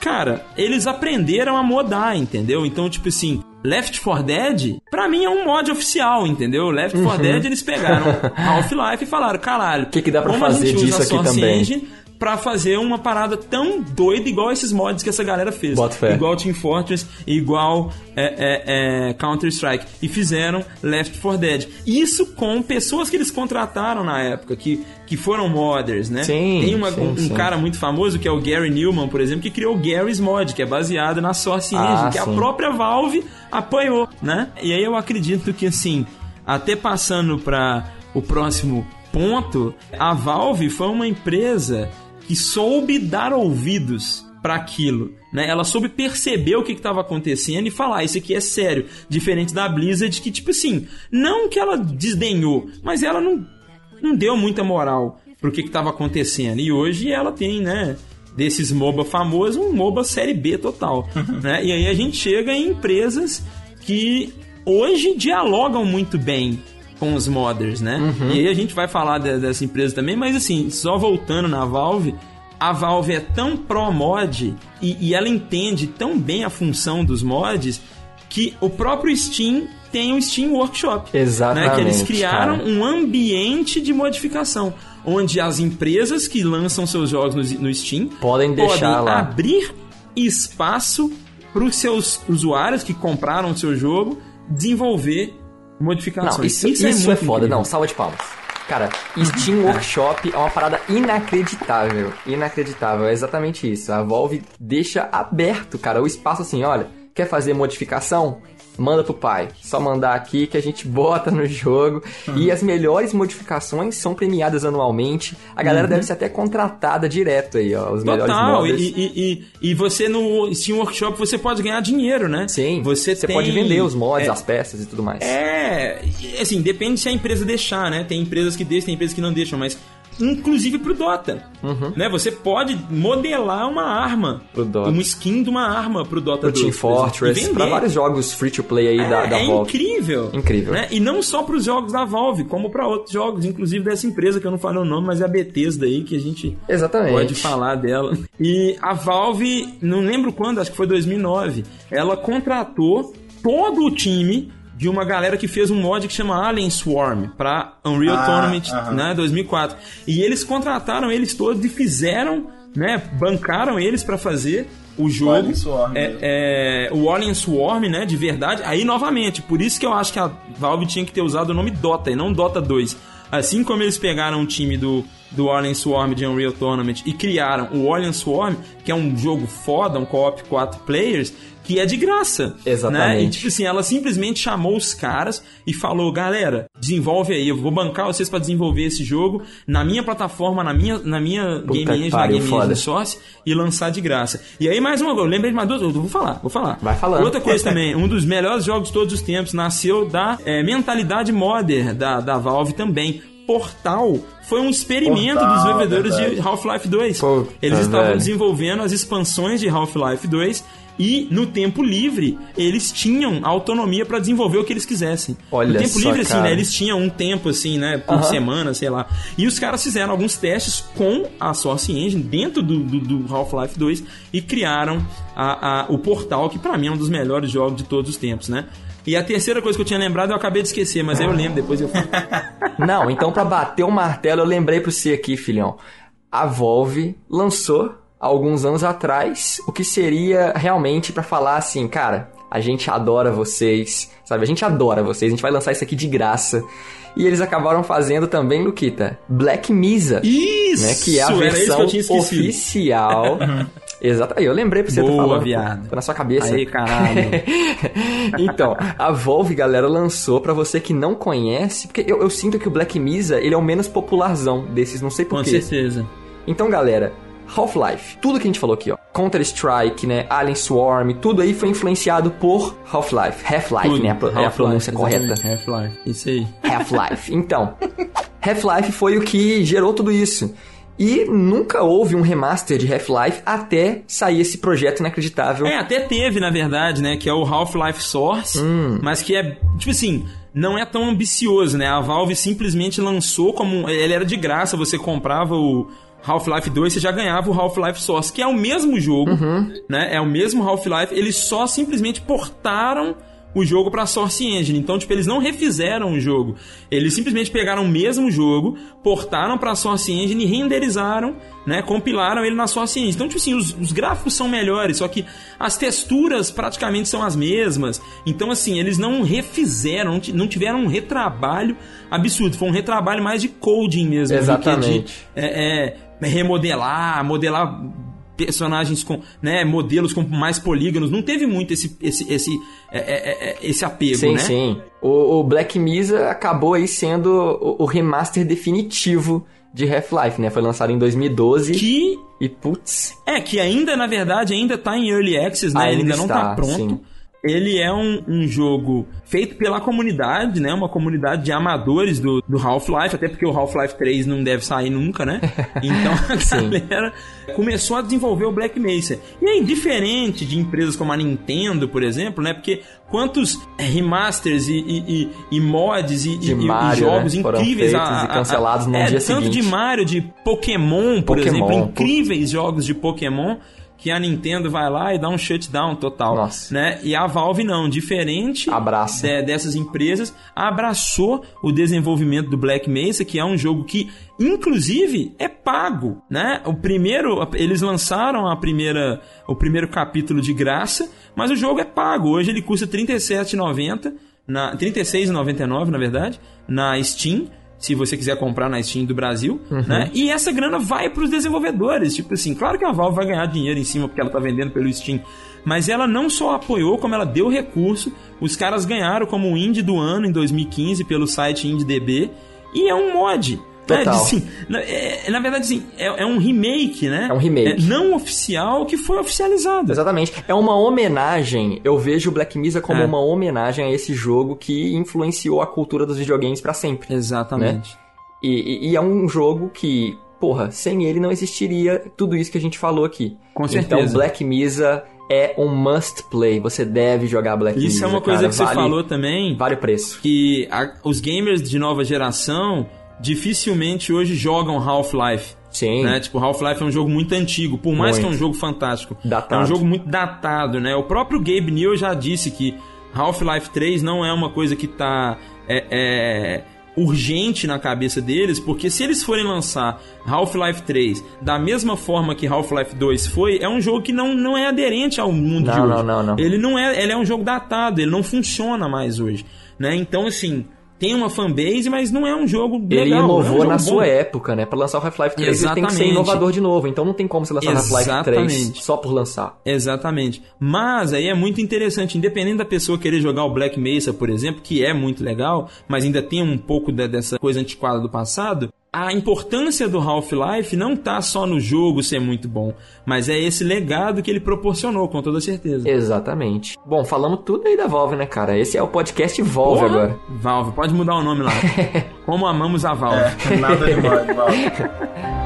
[SPEAKER 2] Cara, eles aprenderam a modar, entendeu? Então, tipo assim, Left 4 Dead, pra mim é um mod oficial, entendeu? Left 4 Dead, eles pegaram Half-Life e falaram, caralho,
[SPEAKER 4] Que que dá pra fazer disso aqui também?
[SPEAKER 2] Engine pra fazer uma parada tão doida igual esses mods que essa galera fez. Igual Team Fortress, igual é, é, é, Counter-Strike. E fizeram Left 4 Dead. Isso com pessoas que eles contrataram na época, que, que foram modders, né?
[SPEAKER 4] Sim,
[SPEAKER 2] Tem uma-
[SPEAKER 4] sim,
[SPEAKER 2] um, um
[SPEAKER 4] sim.
[SPEAKER 2] cara muito famoso que é o Gary Newman, por exemplo, que criou o Gary's Mod, que é baseado na Source
[SPEAKER 4] Ah,
[SPEAKER 2] Engine, que a
[SPEAKER 4] sim.
[SPEAKER 2] própria Valve apanhou, né? E aí eu acredito que, assim, até passando para o próximo ponto, a Valve foi uma empresa que soube dar ouvidos para aquilo, né? Ela soube perceber o que estava acontecendo e falar, isso aqui é sério, diferente da Blizzard que tipo assim, não que ela desdenhou, mas ela não não deu muita moral pro que estava acontecendo. E hoje ela tem, né, desses MOBA famosos, um MOBA série B total, né? E aí a gente chega em empresas que hoje dialogam muito bem com os modders, né? E aí a gente vai falar de- dessa empresa também, mas assim, só voltando na Valve, a Valve é tão pró-mod e, e ela entende tão bem a função dos mods que o próprio Steam tem o Steam Workshop.
[SPEAKER 4] Exatamente,
[SPEAKER 2] Né? Que eles criaram
[SPEAKER 4] cara.
[SPEAKER 2] um ambiente de modificação, onde as empresas que lançam seus jogos no, no Steam
[SPEAKER 4] Podem deixar lá.
[SPEAKER 2] abrir espaço para os seus usuários que compraram o seu jogo desenvolver modificações.
[SPEAKER 4] Não, isso, isso, é,
[SPEAKER 2] muito
[SPEAKER 4] foda.
[SPEAKER 2] incrível.
[SPEAKER 4] Não, salva de palmas. Cara, Steam Workshop é uma parada inacreditável. Inacreditável, é exatamente isso. A Valve deixa aberto, cara, o espaço assim, olha, quer fazer modificação? Manda pro pai. Só mandar aqui que a gente bota no jogo. E as melhores modificações são premiadas anualmente. A galera deve ser até contratada direto aí, ó. Os melhores
[SPEAKER 2] Total, e,
[SPEAKER 4] modders.
[SPEAKER 2] e, e, e você no Steam Workshop você pode ganhar dinheiro, né?
[SPEAKER 4] Sim,
[SPEAKER 2] você,
[SPEAKER 4] você
[SPEAKER 2] tem-
[SPEAKER 4] pode vender os mods,
[SPEAKER 2] é,
[SPEAKER 4] as peças e tudo mais.
[SPEAKER 2] É, assim, depende se a empresa deixar, né? Tem empresas que deixam, tem empresas que não deixam, mas inclusive pro Dota, né? Você pode modelar uma arma, uma skin de uma arma pro Dota
[SPEAKER 4] Pro
[SPEAKER 2] 2,
[SPEAKER 4] Team Fortress, pra vários jogos free to play aí da,
[SPEAKER 2] É,
[SPEAKER 4] da
[SPEAKER 2] é
[SPEAKER 4] Valve.
[SPEAKER 2] incrível.
[SPEAKER 4] Incrível.
[SPEAKER 2] Né? E não só para os jogos da Valve, como para outros jogos, inclusive dessa empresa que eu não falei o nome, mas é a Bethesda aí, que a gente
[SPEAKER 4] Exatamente.
[SPEAKER 2] pode falar dela. E a Valve, não lembro quando, acho que foi 2009, ela contratou todo o time de uma galera que fez um mod que chama Alien Swarm para Unreal
[SPEAKER 3] Ah,
[SPEAKER 2] Tournament,
[SPEAKER 3] aham.
[SPEAKER 2] né, 2004. E eles contrataram eles todos e fizeram né? Bancaram eles pra fazer o jogo.
[SPEAKER 3] Alien Swarm,
[SPEAKER 2] é, é, o Alien Swarm, né? De verdade. Aí, novamente, por isso que eu acho que a Valve tinha que ter usado o nome Dota e não Dota 2. Assim como eles pegaram o time do, do Alien Swarm de Unreal Tournament e criaram o Alien Swarm, que é um jogo foda, um co-op 4 players, que é de graça.
[SPEAKER 4] Exatamente.
[SPEAKER 2] Né? E, tipo assim, ela simplesmente chamou os caras e falou: galera, desenvolve aí, eu vou bancar vocês pra desenvolver esse jogo na minha plataforma, na minha, na minha
[SPEAKER 4] Puta
[SPEAKER 2] Game Engine, na Game
[SPEAKER 4] foda.
[SPEAKER 2] Engine Source e lançar de graça. E aí, mais uma coisa, eu lembrei de mais duas, eu vou falar, vou falar.
[SPEAKER 4] Vai falando.
[SPEAKER 2] Outra coisa também, um dos melhores jogos de todos os tempos nasceu da é, mentalidade modern da, da Valve também. Portal foi um experimento
[SPEAKER 3] Portal,
[SPEAKER 2] dos desenvolvedores de. Half-Life 2.
[SPEAKER 4] Puta,
[SPEAKER 2] Eles estavam
[SPEAKER 4] velho.
[SPEAKER 2] desenvolvendo as expansões de Half-Life 2 e no tempo livre eles tinham autonomia pra desenvolver o que eles quisessem.
[SPEAKER 4] Olha
[SPEAKER 2] no tempo
[SPEAKER 4] só,
[SPEAKER 2] livre assim,
[SPEAKER 4] cara.
[SPEAKER 2] né, eles tinham um tempo assim, né, por
[SPEAKER 4] Aham.
[SPEAKER 2] semana, sei lá. E os caras fizeram alguns testes com a Source Engine dentro do, do, do Half-Life 2 e criaram a, a- o Portal, que pra mim é um dos melhores jogos de todos os tempos, né? E a terceira coisa que eu tinha lembrado eu acabei de esquecer, mas aí eu lembro, depois eu falo.
[SPEAKER 4] Não, então pra bater o martelo, eu lembrei pra você aqui, filhão. A Valve lançou, alguns anos atrás, o que seria realmente pra falar assim, cara, a gente adora vocês, sabe? A gente adora vocês, a gente vai lançar isso aqui de graça. E eles acabaram fazendo também, Luquita, Black Mesa.
[SPEAKER 2] Isso!
[SPEAKER 4] né? Que é a versão oficial. Exato. Aí eu lembrei pra você
[SPEAKER 2] Boa,
[SPEAKER 4] falando.
[SPEAKER 2] viado.
[SPEAKER 4] Tá na sua cabeça.
[SPEAKER 2] Aí, caralho.
[SPEAKER 4] então, a Valve, galera, lançou pra você que não conhece, porque eu, eu sinto que o Black Mesa, ele é o menos popularzão desses, não sei
[SPEAKER 2] Com
[SPEAKER 4] porquê.
[SPEAKER 2] certeza.
[SPEAKER 4] Então, galera, Half-Life, tudo que a gente falou aqui, ó, Counter-Strike, né, Alien Swarm, tudo aí foi influenciado por Half-Life, Half-Life, né, a, pro- é a
[SPEAKER 2] Half-Life,
[SPEAKER 4] pronúncia correta.
[SPEAKER 2] Half-Life. Isso aí.
[SPEAKER 4] Half-Life. Então, Half-Life foi o que gerou tudo isso. E nunca houve um remaster de Half-Life até sair esse projeto inacreditável.
[SPEAKER 2] É, até teve, na verdade, né? Que é o Half-Life Source,
[SPEAKER 4] Hum.
[SPEAKER 2] mas que é, tipo assim, não é tão ambicioso, né? A Valve simplesmente lançou como. Ele era de graça, você comprava o. Half-Life 2, você já ganhava o Half-Life Source, que é o mesmo jogo,
[SPEAKER 4] Uhum.
[SPEAKER 2] né? É o mesmo Half-Life, eles só simplesmente portaram o jogo pra Source Engine. Então, tipo, eles não refizeram o jogo. Eles simplesmente pegaram o mesmo jogo, portaram pra Source Engine e renderizaram, né? Compilaram ele na Source Engine. Então, tipo assim, os, os gráficos são melhores, só que as texturas praticamente são as mesmas. Então, assim, eles não refizeram, não ti- não tiveram um retrabalho absurdo. Foi um retrabalho mais de coding mesmo. do que de,
[SPEAKER 4] Exatamente.
[SPEAKER 2] é, é, remodelar, modelar personagens com, né, modelos com mais polígonos, não teve muito esse esse esse é, é, é, esse apego,
[SPEAKER 4] Sim,
[SPEAKER 2] né?
[SPEAKER 4] sim. O, o Black Mesa acabou aí sendo o, o remaster definitivo de Half-Life, né? Foi lançado em 2012
[SPEAKER 2] Que
[SPEAKER 4] e putz,
[SPEAKER 2] é que ainda na verdade ainda tá em early access, né?
[SPEAKER 4] Ainda
[SPEAKER 2] Ele ainda não tá
[SPEAKER 4] está,
[SPEAKER 2] pronto.
[SPEAKER 4] sim.
[SPEAKER 2] Ele é um, um jogo feito pela comunidade, né? Uma comunidade de amadores do, do Half-Life, até porque o Half-Life 3 não deve sair nunca, né? Então a galera começou a desenvolver o Black Mesa. E aí, diferente de empresas como a Nintendo, por exemplo, né? Porque quantos é, remasters e, e, e- e mods e,
[SPEAKER 4] Mario,
[SPEAKER 2] jogos
[SPEAKER 4] né?
[SPEAKER 2] Incríveis
[SPEAKER 4] feitos e cancelados no
[SPEAKER 2] é,
[SPEAKER 4] dia
[SPEAKER 2] tanto
[SPEAKER 4] seguinte.
[SPEAKER 2] de Mario, de Pokémon, por
[SPEAKER 4] Pokémon,
[SPEAKER 2] exemplo, incríveis jogos de Pokémon que a Nintendo vai lá e dá um shutdown total,
[SPEAKER 4] Nossa.
[SPEAKER 2] né? E a Valve não, diferente
[SPEAKER 4] Abraça.
[SPEAKER 2] de- dessas empresas, abraçou o desenvolvimento do Black Mesa, que é um jogo que inclusive é pago, né? O primeiro, eles lançaram a primeira, o primeiro capítulo de graça, mas o jogo é pago. Hoje ele custa R$ 37,90 na R$ 36,99, na verdade, na Steam se você quiser comprar na Steam do Brasil, né? E essa grana vai para os desenvolvedores. Tipo assim, claro que a Valve vai ganhar dinheiro em cima porque ela tá vendendo pelo Steam, mas ela não só apoiou, como ela deu recurso. Os caras ganharam como o Indie do ano em 2015 pelo site IndieDB e é um mod. Né?
[SPEAKER 4] Total.
[SPEAKER 2] De, assim, na, é- na verdade, assim, é, é um remake, né?
[SPEAKER 4] É um remake.
[SPEAKER 2] não oficial que foi oficializado.
[SPEAKER 4] Exatamente. É uma homenagem. Eu vejo o Black Mesa como
[SPEAKER 2] É.
[SPEAKER 4] uma homenagem a esse jogo que influenciou a cultura dos videogames pra sempre.
[SPEAKER 2] Exatamente.
[SPEAKER 4] E, e- e é um jogo que, porra, sem ele não existiria tudo isso que a gente falou aqui.
[SPEAKER 2] Com
[SPEAKER 4] Então,
[SPEAKER 2] certeza.
[SPEAKER 4] Black Mesa é um must play. Você deve jogar Black Mesa.
[SPEAKER 2] Isso é uma coisa
[SPEAKER 4] cara.
[SPEAKER 2] que você
[SPEAKER 4] Vale-
[SPEAKER 2] falou também.
[SPEAKER 4] Vale o preço.
[SPEAKER 2] que a- os gamers de nova geração dificilmente hoje jogam Half-Life.
[SPEAKER 4] Sim.
[SPEAKER 2] Né? Tipo, Half-Life é um jogo muito antigo, por mais
[SPEAKER 4] Muito.
[SPEAKER 2] que é um jogo fantástico.
[SPEAKER 4] Datado.
[SPEAKER 2] É um jogo muito datado, né? O próprio Gabe Newell já disse que Half-Life 3 não é uma coisa que tá. É, é, urgente na cabeça deles, porque se eles forem lançar Half-Life 3 da mesma forma que Half-Life 2 foi, é um jogo que não, não é aderente ao mundo de
[SPEAKER 4] Não,
[SPEAKER 2] hoje.
[SPEAKER 4] não, não, não.
[SPEAKER 2] Ele não é, ele é um jogo datado, ele não funciona mais hoje, né? Então assim, tem uma fanbase, mas não é um jogo legal.
[SPEAKER 4] Ele
[SPEAKER 2] não é um
[SPEAKER 4] inovou na
[SPEAKER 2] bom.
[SPEAKER 4] sua época, né? Pra lançar o Half-Life 3 ele tem que ser
[SPEAKER 2] Exatamente.
[SPEAKER 4] inovador de novo. Então não tem como você lançar o Half-Life 3
[SPEAKER 2] Exatamente.
[SPEAKER 4] só por lançar.
[SPEAKER 2] Exatamente. Mas aí é muito interessante, independente da pessoa querer jogar o Black Mesa, por exemplo, que é muito legal, mas ainda tem um pouco de- dessa coisa antiquada do passado. A importância do Half-Life não tá só no jogo ser muito bom, mas é esse legado que ele proporcionou, com toda certeza.
[SPEAKER 4] Exatamente. Bom, falamos tudo aí da Valve, né, cara? Esse é o podcast Valve
[SPEAKER 2] Porra!
[SPEAKER 4] agora.
[SPEAKER 2] Valve, pode mudar o nome lá. Como amamos a Valve.
[SPEAKER 3] É, nada de mod,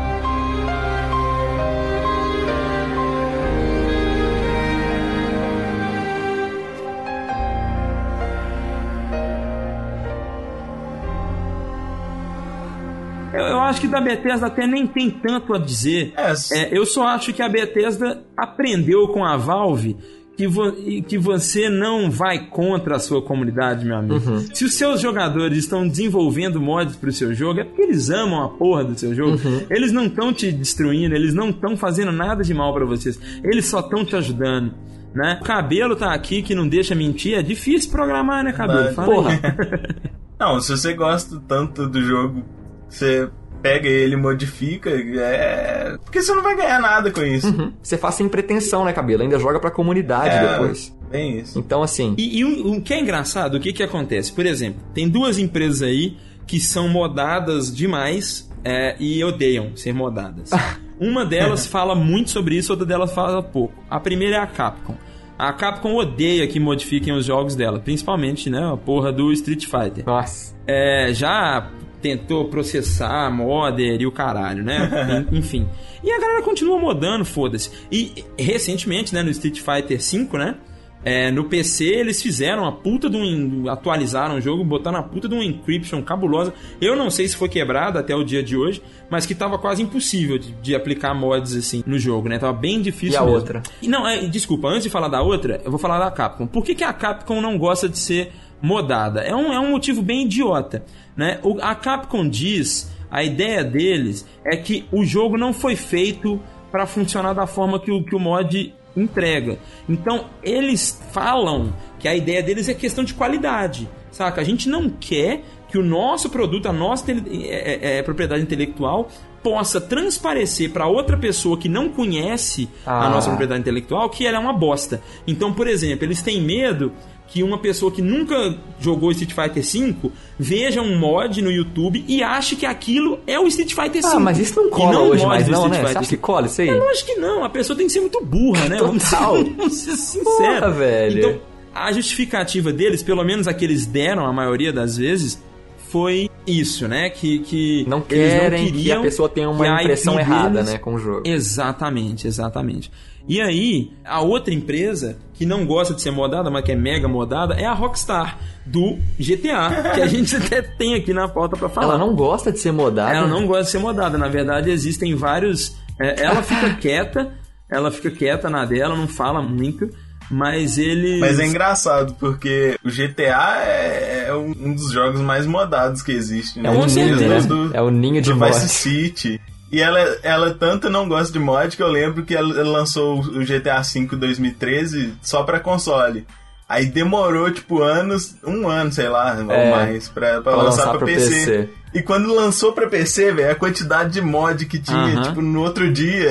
[SPEAKER 2] acho que da Bethesda até nem tem tanto a dizer.
[SPEAKER 3] É,
[SPEAKER 2] É, eu só acho que a Bethesda aprendeu com a Valve que, vo- que você não vai contra a sua comunidade, meu amigo.
[SPEAKER 4] Uhum.
[SPEAKER 2] Se os seus jogadores estão desenvolvendo mods pro seu jogo, é porque eles amam a porra do seu jogo.
[SPEAKER 4] Uhum.
[SPEAKER 2] Eles não estão te destruindo, eles não estão fazendo nada de mal pra vocês. Eles só estão te ajudando. Né? O cabelo tá aqui que não deixa mentir. É difícil programar, né, cabelo?
[SPEAKER 3] Mas-.
[SPEAKER 4] Porra.
[SPEAKER 3] Não, se você gosta tanto do jogo, você pega ele e modifica, é. Porque você não vai ganhar nada com isso.
[SPEAKER 4] Uhum. Você faz sem pretensão, né, cabelo? Ainda joga pra comunidade
[SPEAKER 3] É,
[SPEAKER 4] depois.
[SPEAKER 3] Bem isso.
[SPEAKER 4] Então, assim.
[SPEAKER 2] E, e o, o que é engraçado, o que que acontece? Por exemplo, tem duas empresas aí que são modadas demais é, e odeiam ser modadas. Uma delas fala muito sobre isso, outra delas fala pouco. A primeira é a Capcom. A Capcom odeia que modifiquem os jogos dela, principalmente, né, a porra do Street Fighter.
[SPEAKER 4] Nossa.
[SPEAKER 2] É, já tentou processar modder e o caralho, né? En- Enfim. E a galera continua modando, foda-se. E recentemente, né, no Street Fighter V, né? é, no PC eles fizeram a puta de um. atualizaram o jogo, botaram a puta de uma encryption cabulosa. Eu não sei se foi quebrado até o dia de hoje, mas que tava quase impossível de, de aplicar mods assim no jogo, né? Tava bem difícil
[SPEAKER 4] E a
[SPEAKER 2] mesmo.
[SPEAKER 4] outra?
[SPEAKER 2] E Não, é, desculpa, antes de falar da outra, eu vou falar da Capcom. Por que, que a Capcom não gosta de ser modada? É um, é um motivo bem idiota. Né? O- a Capcom diz, a ideia deles é que o jogo não foi feito para funcionar da forma que o, que o mod entrega. Então, eles falam que a ideia deles é questão de qualidade. Saca? A gente não quer que o nosso produto, a nossa é- é- é propriedade intelectual, possa transparecer para outra pessoa que não conhece a
[SPEAKER 4] Ah.
[SPEAKER 2] nossa propriedade intelectual que ela é uma bosta. Então, por exemplo, eles têm medo que uma pessoa que nunca jogou Street Fighter V veja um mod no YouTube e ache que aquilo é o Street Fighter V.
[SPEAKER 4] Ah, mas isso não
[SPEAKER 2] E
[SPEAKER 4] cola
[SPEAKER 2] não o
[SPEAKER 4] hoje mais, não, né? Você acha que cola isso aí?
[SPEAKER 2] É lógico que não, a pessoa tem que ser muito burra, né? Vamos ser,
[SPEAKER 4] Total.
[SPEAKER 2] vamos ser sinceros.
[SPEAKER 4] Porra, velho.
[SPEAKER 2] Então, a justificativa deles, pelo menos a que eles deram a maioria das vezes, foi isso, né? Que, que
[SPEAKER 4] Não
[SPEAKER 2] eles
[SPEAKER 4] querem que a pessoa tenha uma impressão
[SPEAKER 2] IP
[SPEAKER 4] errada,
[SPEAKER 2] deles-
[SPEAKER 4] né, com o jogo.
[SPEAKER 2] Exatamente, exatamente. E aí, a outra empresa que não gosta de ser modada, mas que é mega modada, é a Rockstar, do GTA, que a gente até tem aqui na pauta pra falar.
[SPEAKER 4] Ela não gosta de ser modada.
[SPEAKER 2] Ela não gosta de ser modada. Na verdade, existem vários. é, ela fica quieta, ela fica quieta na dela, não fala muito, mas ele.
[SPEAKER 3] Mas é engraçado, porque o GTA é, é um dos jogos mais modados que existe, né?
[SPEAKER 4] É um ninho, né?
[SPEAKER 3] Do-
[SPEAKER 4] É o ninho de
[SPEAKER 3] do. Vice City. E ela, ela tanto não gosta de mod que eu lembro que ela, lançou o GTA V 2013 só pra console. Aí demorou, tipo, anos, um ano, sei lá,
[SPEAKER 4] É,
[SPEAKER 3] ou mais, pra, pra
[SPEAKER 4] pra
[SPEAKER 3] lançar,
[SPEAKER 4] lançar
[SPEAKER 3] pra PC.
[SPEAKER 4] PC.
[SPEAKER 3] E quando lançou pra PC, velho, a quantidade de mod que tinha,
[SPEAKER 2] Aham.
[SPEAKER 3] tipo, no outro dia.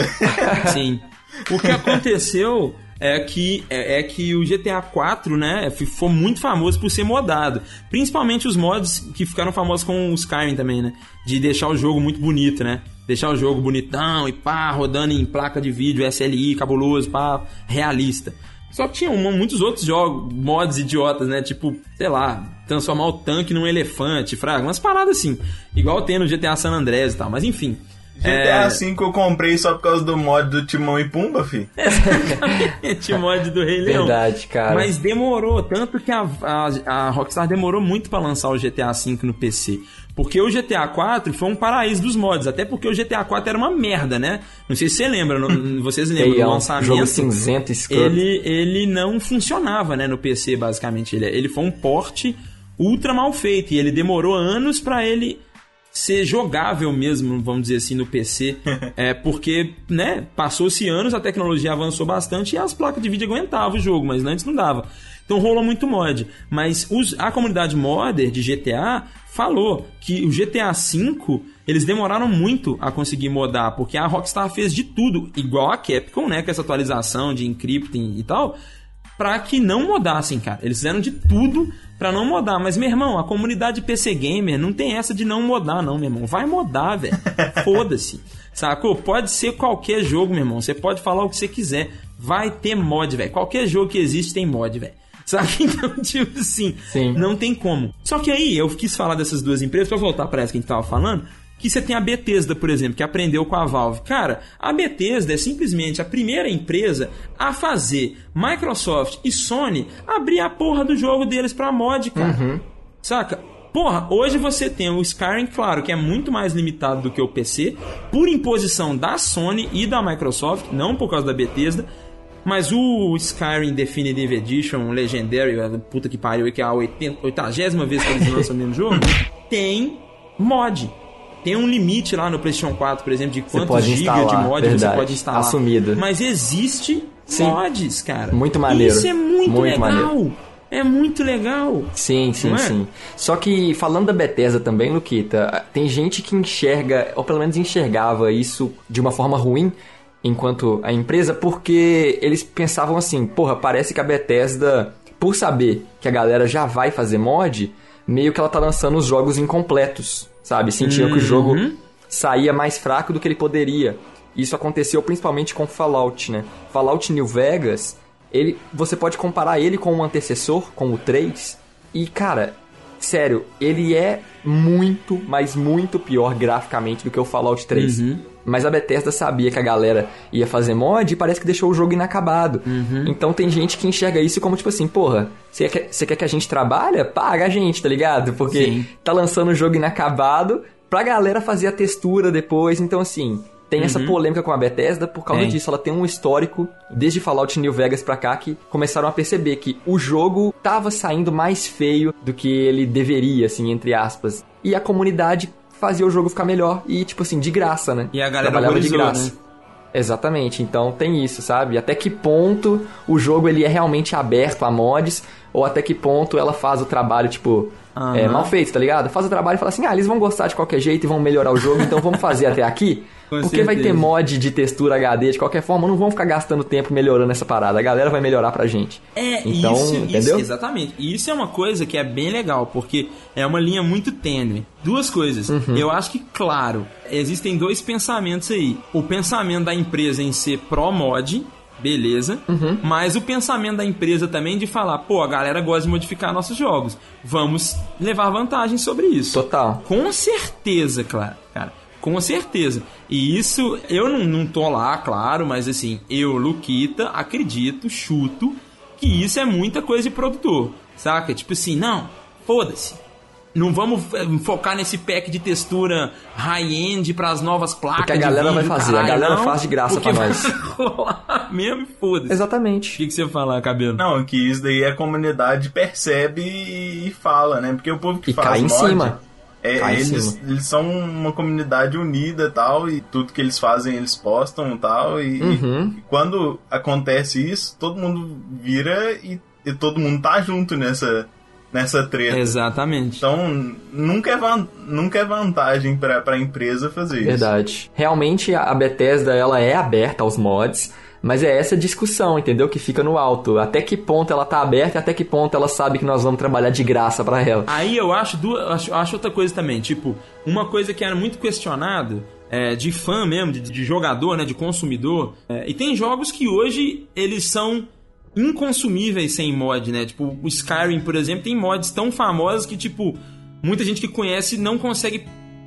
[SPEAKER 2] Sim. O que aconteceu é que, é, é que o GTA 4, né, foi muito famoso por ser modado. Principalmente os mods que ficaram famosos com o Skyrim também, né? De deixar o jogo muito bonito, né? Deixar o jogo bonitão e pá, rodando em placa de vídeo, SLI, cabuloso, pá, realista. Só que tinha muitos outros jogos, mods idiotas, né? Tipo, sei lá, transformar o tanque num elefante, fraga, umas paradas assim. Igual tem no GTA San Andreas e tal, mas enfim.
[SPEAKER 3] GTA
[SPEAKER 2] É,
[SPEAKER 3] V eu comprei só por causa do mod do Timão e Pumba, fi.
[SPEAKER 2] Exatamente, mod do Rei Leão.
[SPEAKER 4] Verdade, cara.
[SPEAKER 2] Mas demorou, tanto que a, a, a Rockstar demorou muito pra lançar o GTA V no PC. Porque o GTA 4 foi um paraíso dos mods, até porque o GTA 4 era uma merda, né? Não sei se você lembra, não- vocês lembram do
[SPEAKER 4] Feião,
[SPEAKER 2] lançamento.
[SPEAKER 4] jogo cinzento, escroto.
[SPEAKER 2] ele, ele não funcionava, né, no PC, basicamente. Ele, ele foi um porte ultra mal feito. E ele demorou anos pra ele ser jogável mesmo, vamos dizer assim, no PC. é porque, né, passou-se anos, a tecnologia avançou bastante e as placas de vídeo aguentavam o jogo, mas antes não dava. Então rolou muito mod. Mas os- a comunidade modder de GTA falou que o GTA V eles demoraram muito a conseguir modar, porque a Rockstar fez de tudo, igual a Capcom, né, com essa atualização de encrypting e tal, pra que não modassem, cara. Eles fizeram de tudo pra não modar. Mas, meu irmão, a comunidade PC Gamer não tem essa de não modar, não, meu irmão. Vai modar, velho. Foda-se. Sacou? Pode ser qualquer jogo, meu irmão. Você pode falar o que você quiser. Vai ter mod, velho. Qualquer jogo que existe tem mod, velho. Sabe? Então, tipo assim,
[SPEAKER 4] Sim.
[SPEAKER 2] não tem como. Só que aí, eu quis falar dessas duas empresas, pra voltar pra essa que a gente tava falando, que você tem a Bethesda, por exemplo, que aprendeu com a Valve. Cara, a Bethesda é simplesmente a primeira empresa a fazer Microsoft e Sony abrir a porra do jogo deles pra mod, cara. Saca? Porra, hoje você tem o Skyrim, claro, que é muito mais limitado do que o PC, por imposição da Sony e da Microsoft, não por causa da Bethesda. Mas o Skyrim Definitive Edition, Legendary, a puta que pariu, que é a 80, 80 vez que eles lançam o mesmo jogo, tem mod. Tem um limite lá no PlayStation 4, por exemplo, de quantos
[SPEAKER 4] instalar,
[SPEAKER 2] de mod você
[SPEAKER 4] verdade.
[SPEAKER 2] pode instalar.
[SPEAKER 4] Assumido.
[SPEAKER 2] Mas existe
[SPEAKER 4] Sim.
[SPEAKER 2] mods, cara.
[SPEAKER 4] Muito maneiro.
[SPEAKER 2] Isso é muito,
[SPEAKER 4] Muito
[SPEAKER 2] legal.
[SPEAKER 4] maneiro.
[SPEAKER 2] É muito legal.
[SPEAKER 4] Sim, sim,
[SPEAKER 2] é?
[SPEAKER 4] sim. Só que falando da Bethesda também, Luquita, tem gente que enxerga, ou pelo menos enxergava isso de uma forma ruim enquanto a empresa, porque eles pensavam assim, porra, parece que a Bethesda, por saber que a galera já vai fazer mod, meio que ela tá lançando os jogos incompletos, sabe? Sentiam que o jogo saía mais fraco do que ele poderia. Isso aconteceu principalmente com Fallout, né? Fallout New Vegas, ele, você pode comparar ele com o antecessor, com o 3, e cara, sério, ele é muito, mas muito pior graficamente do que o Fallout 3. Mas a Bethesda sabia que a galera ia fazer mod e parece que deixou o jogo inacabado. Então tem gente que enxerga isso como tipo assim, porra, você quer, você quer que a gente trabalhe? Paga a gente, tá ligado? Porque
[SPEAKER 2] Sim.
[SPEAKER 4] tá lançando o jogo inacabado pra galera fazer a textura depois. Então assim, tem essa polêmica com a Bethesda por causa
[SPEAKER 2] Tem.
[SPEAKER 4] disso. Ela tem um histórico, desde Fallout New Vegas pra cá, que começaram a perceber que o jogo tava saindo mais feio do que ele deveria, assim, entre aspas. E a comunidade fazia o jogo ficar melhor e, tipo assim, de graça, né?
[SPEAKER 2] E a galera
[SPEAKER 4] Trabalhava de graça.
[SPEAKER 2] né?
[SPEAKER 4] Exatamente, então tem isso, sabe? Até que ponto o jogo ele é realmente aberto a mods, ou até que ponto ela faz o trabalho, tipo,
[SPEAKER 2] Aham.
[SPEAKER 4] é, mal feito, tá ligado? Faz o trabalho e fala assim, ah, eles vão gostar de qualquer jeito e vão melhorar o jogo, então vamos fazer até aqui.
[SPEAKER 2] Com
[SPEAKER 4] Porque vai ter mod de textura HD de qualquer forma, não vão ficar gastando tempo melhorando essa parada. A galera vai melhorar pra gente.
[SPEAKER 2] É,
[SPEAKER 4] Então,
[SPEAKER 2] isso,
[SPEAKER 4] entendeu?
[SPEAKER 2] isso, exatamente. E isso é uma coisa que é bem legal, porque é uma linha muito tênue. Duas coisas.
[SPEAKER 4] Uhum.
[SPEAKER 2] Eu acho que, claro, existem dois pensamentos aí. O pensamento da empresa em ser pró-mod, beleza.
[SPEAKER 4] Uhum.
[SPEAKER 2] Mas o pensamento da empresa também de falar, pô, a galera gosta de modificar nossos jogos. Vamos levar vantagem sobre isso.
[SPEAKER 4] Total.
[SPEAKER 2] Com certeza, claro, cara. Com certeza. E isso, eu não, não tô lá, claro, mas assim, eu, Luquita, acredito, chuto, que isso é muita coisa de produtor, saca? Tipo assim, não, foda-se. Não vamos eh, focar nesse pack de textura high-end para as novas placas.
[SPEAKER 4] Porque a
[SPEAKER 2] de
[SPEAKER 4] galera vai
[SPEAKER 2] vídeo,
[SPEAKER 4] fazer, a
[SPEAKER 2] caralho,
[SPEAKER 4] galera
[SPEAKER 2] não,
[SPEAKER 4] faz de graça pra nós.
[SPEAKER 2] vai mesmo, e foda-se. O
[SPEAKER 4] Exatamente.
[SPEAKER 2] que, que você fala, cabelo?
[SPEAKER 3] Não, que isso daí a comunidade percebe e fala, né? Porque o povo que
[SPEAKER 4] E
[SPEAKER 3] faz
[SPEAKER 4] cai em
[SPEAKER 3] mod,
[SPEAKER 4] cima.
[SPEAKER 3] É, eles, eles são uma comunidade unida e tal, e tudo que eles fazem eles postam e tal, e,
[SPEAKER 4] Uhum.
[SPEAKER 3] e quando acontece isso, todo mundo vira e, e todo mundo tá junto nessa, nessa treta.
[SPEAKER 2] Exatamente.
[SPEAKER 3] Então, nunca é, van- nunca é vantagem pra, pra empresa fazer isso.
[SPEAKER 4] Verdade. Realmente a a Bethesda ela é aberta aos mods, mas é essa discussão, entendeu? Que fica no alto. Até que ponto ela tá aberta e até que ponto ela sabe que nós vamos trabalhar de graça pra ela.
[SPEAKER 2] Aí eu acho, duas, acho, acho outra coisa também, tipo, uma coisa que era muito questionado, é, de fã mesmo, de, de jogador, né, de consumidor, é, e tem jogos que hoje eles são inconsumíveis sem mod, né, tipo, o Skyrim, por exemplo, tem mods tão famosos que, tipo, muita gente que conhece não consegue